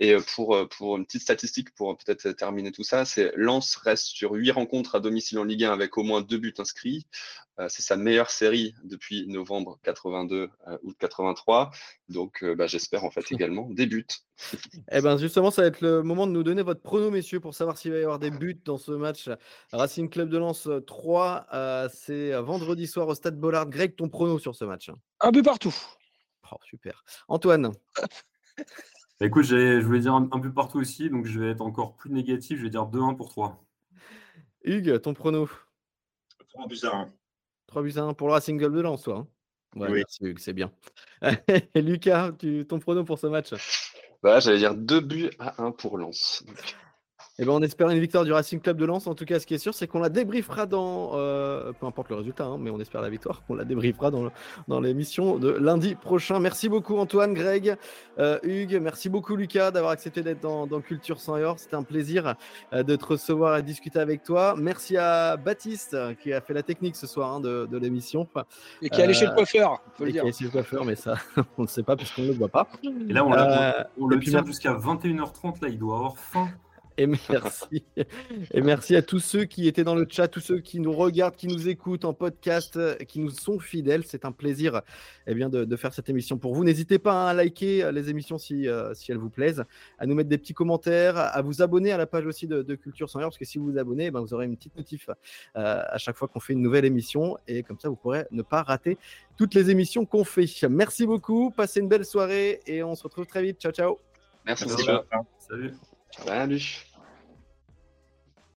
E: Et pour, pour une petite statistique, pour peut-être terminer tout ça, c'est Lens reste sur huit rencontres à domicile en Ligue 1 avec au moins deux buts inscrits. c'est sa meilleure série depuis novembre 82, août 83. Donc bah, j'espère en fait <laughs> également des buts.
A: Eh ben justement, ça va être le moment de nous donner votre prono, messieurs, pour savoir s'il va y avoir des buts dans ce match. Racing Club de Lens 3, c'est vendredi soir au Stade Bollard. Greg, ton prono sur ce match
D: Un but partout.
A: Oh, super. Antoine <laughs>
B: écoute, je voulais dire un, peu partout aussi, donc je vais être encore plus négatif. Je vais dire 2-1 pour 3.
A: Hugues, ton prono
C: 3 buts à 1.
A: 3 buts à 1 pour le Racing Club de Lens, toi. Hein ouais, oui. Merci Hugues, c'est bien. <laughs> Lucas, tu, ton prono pour ce match?
E: Bah, J'allais dire 2 buts à 1 pour Lens.
A: Eh ben, on espère une victoire du Racing Club de Lens. En tout cas, ce qui est sûr, c'est qu'on la débriefera dans, euh, peu importe le résultat, hein, mais on espère la victoire. On la débriefera dans, dans l'émission de lundi prochain. Merci beaucoup Antoine, Greg, euh, Hugues. Merci beaucoup Lucas d'avoir accepté d'être dans, Culture sans Yor. C'était un plaisir euh, de te recevoir et discuter avec toi. Merci à Baptiste qui a fait la technique ce soir hein, de, l'émission.
D: Et qui est allé chez le coiffeur.
A: Faut le dire. Qui est chez le coiffeur, mais ça, <laughs> on ne sait pas puisqu'on ne le voit pas.
B: Et là, on, on le tient jusqu'à 21h30. Là, il doit avoir faim.
A: Et merci. Et merci à tous ceux qui étaient dans le chat, tous ceux qui nous regardent, qui nous écoutent en podcast, qui nous sont fidèles. C'est un plaisir eh bien, de, faire cette émission pour vous. N'hésitez pas à liker les émissions si, euh, si elles vous plaisent, à nous mettre des petits commentaires, à vous abonner à la page aussi de, Culture sans heure, parce que si vous vous abonnez, eh ben, vous aurez une petite notif euh, à chaque fois qu'on fait une nouvelle émission. Et comme ça, vous pourrez ne pas rater toutes les émissions qu'on fait. Merci beaucoup, passez une belle soirée et on se retrouve très vite. Ciao, ciao.
E: Merci,
B: Salut.
E: Salut.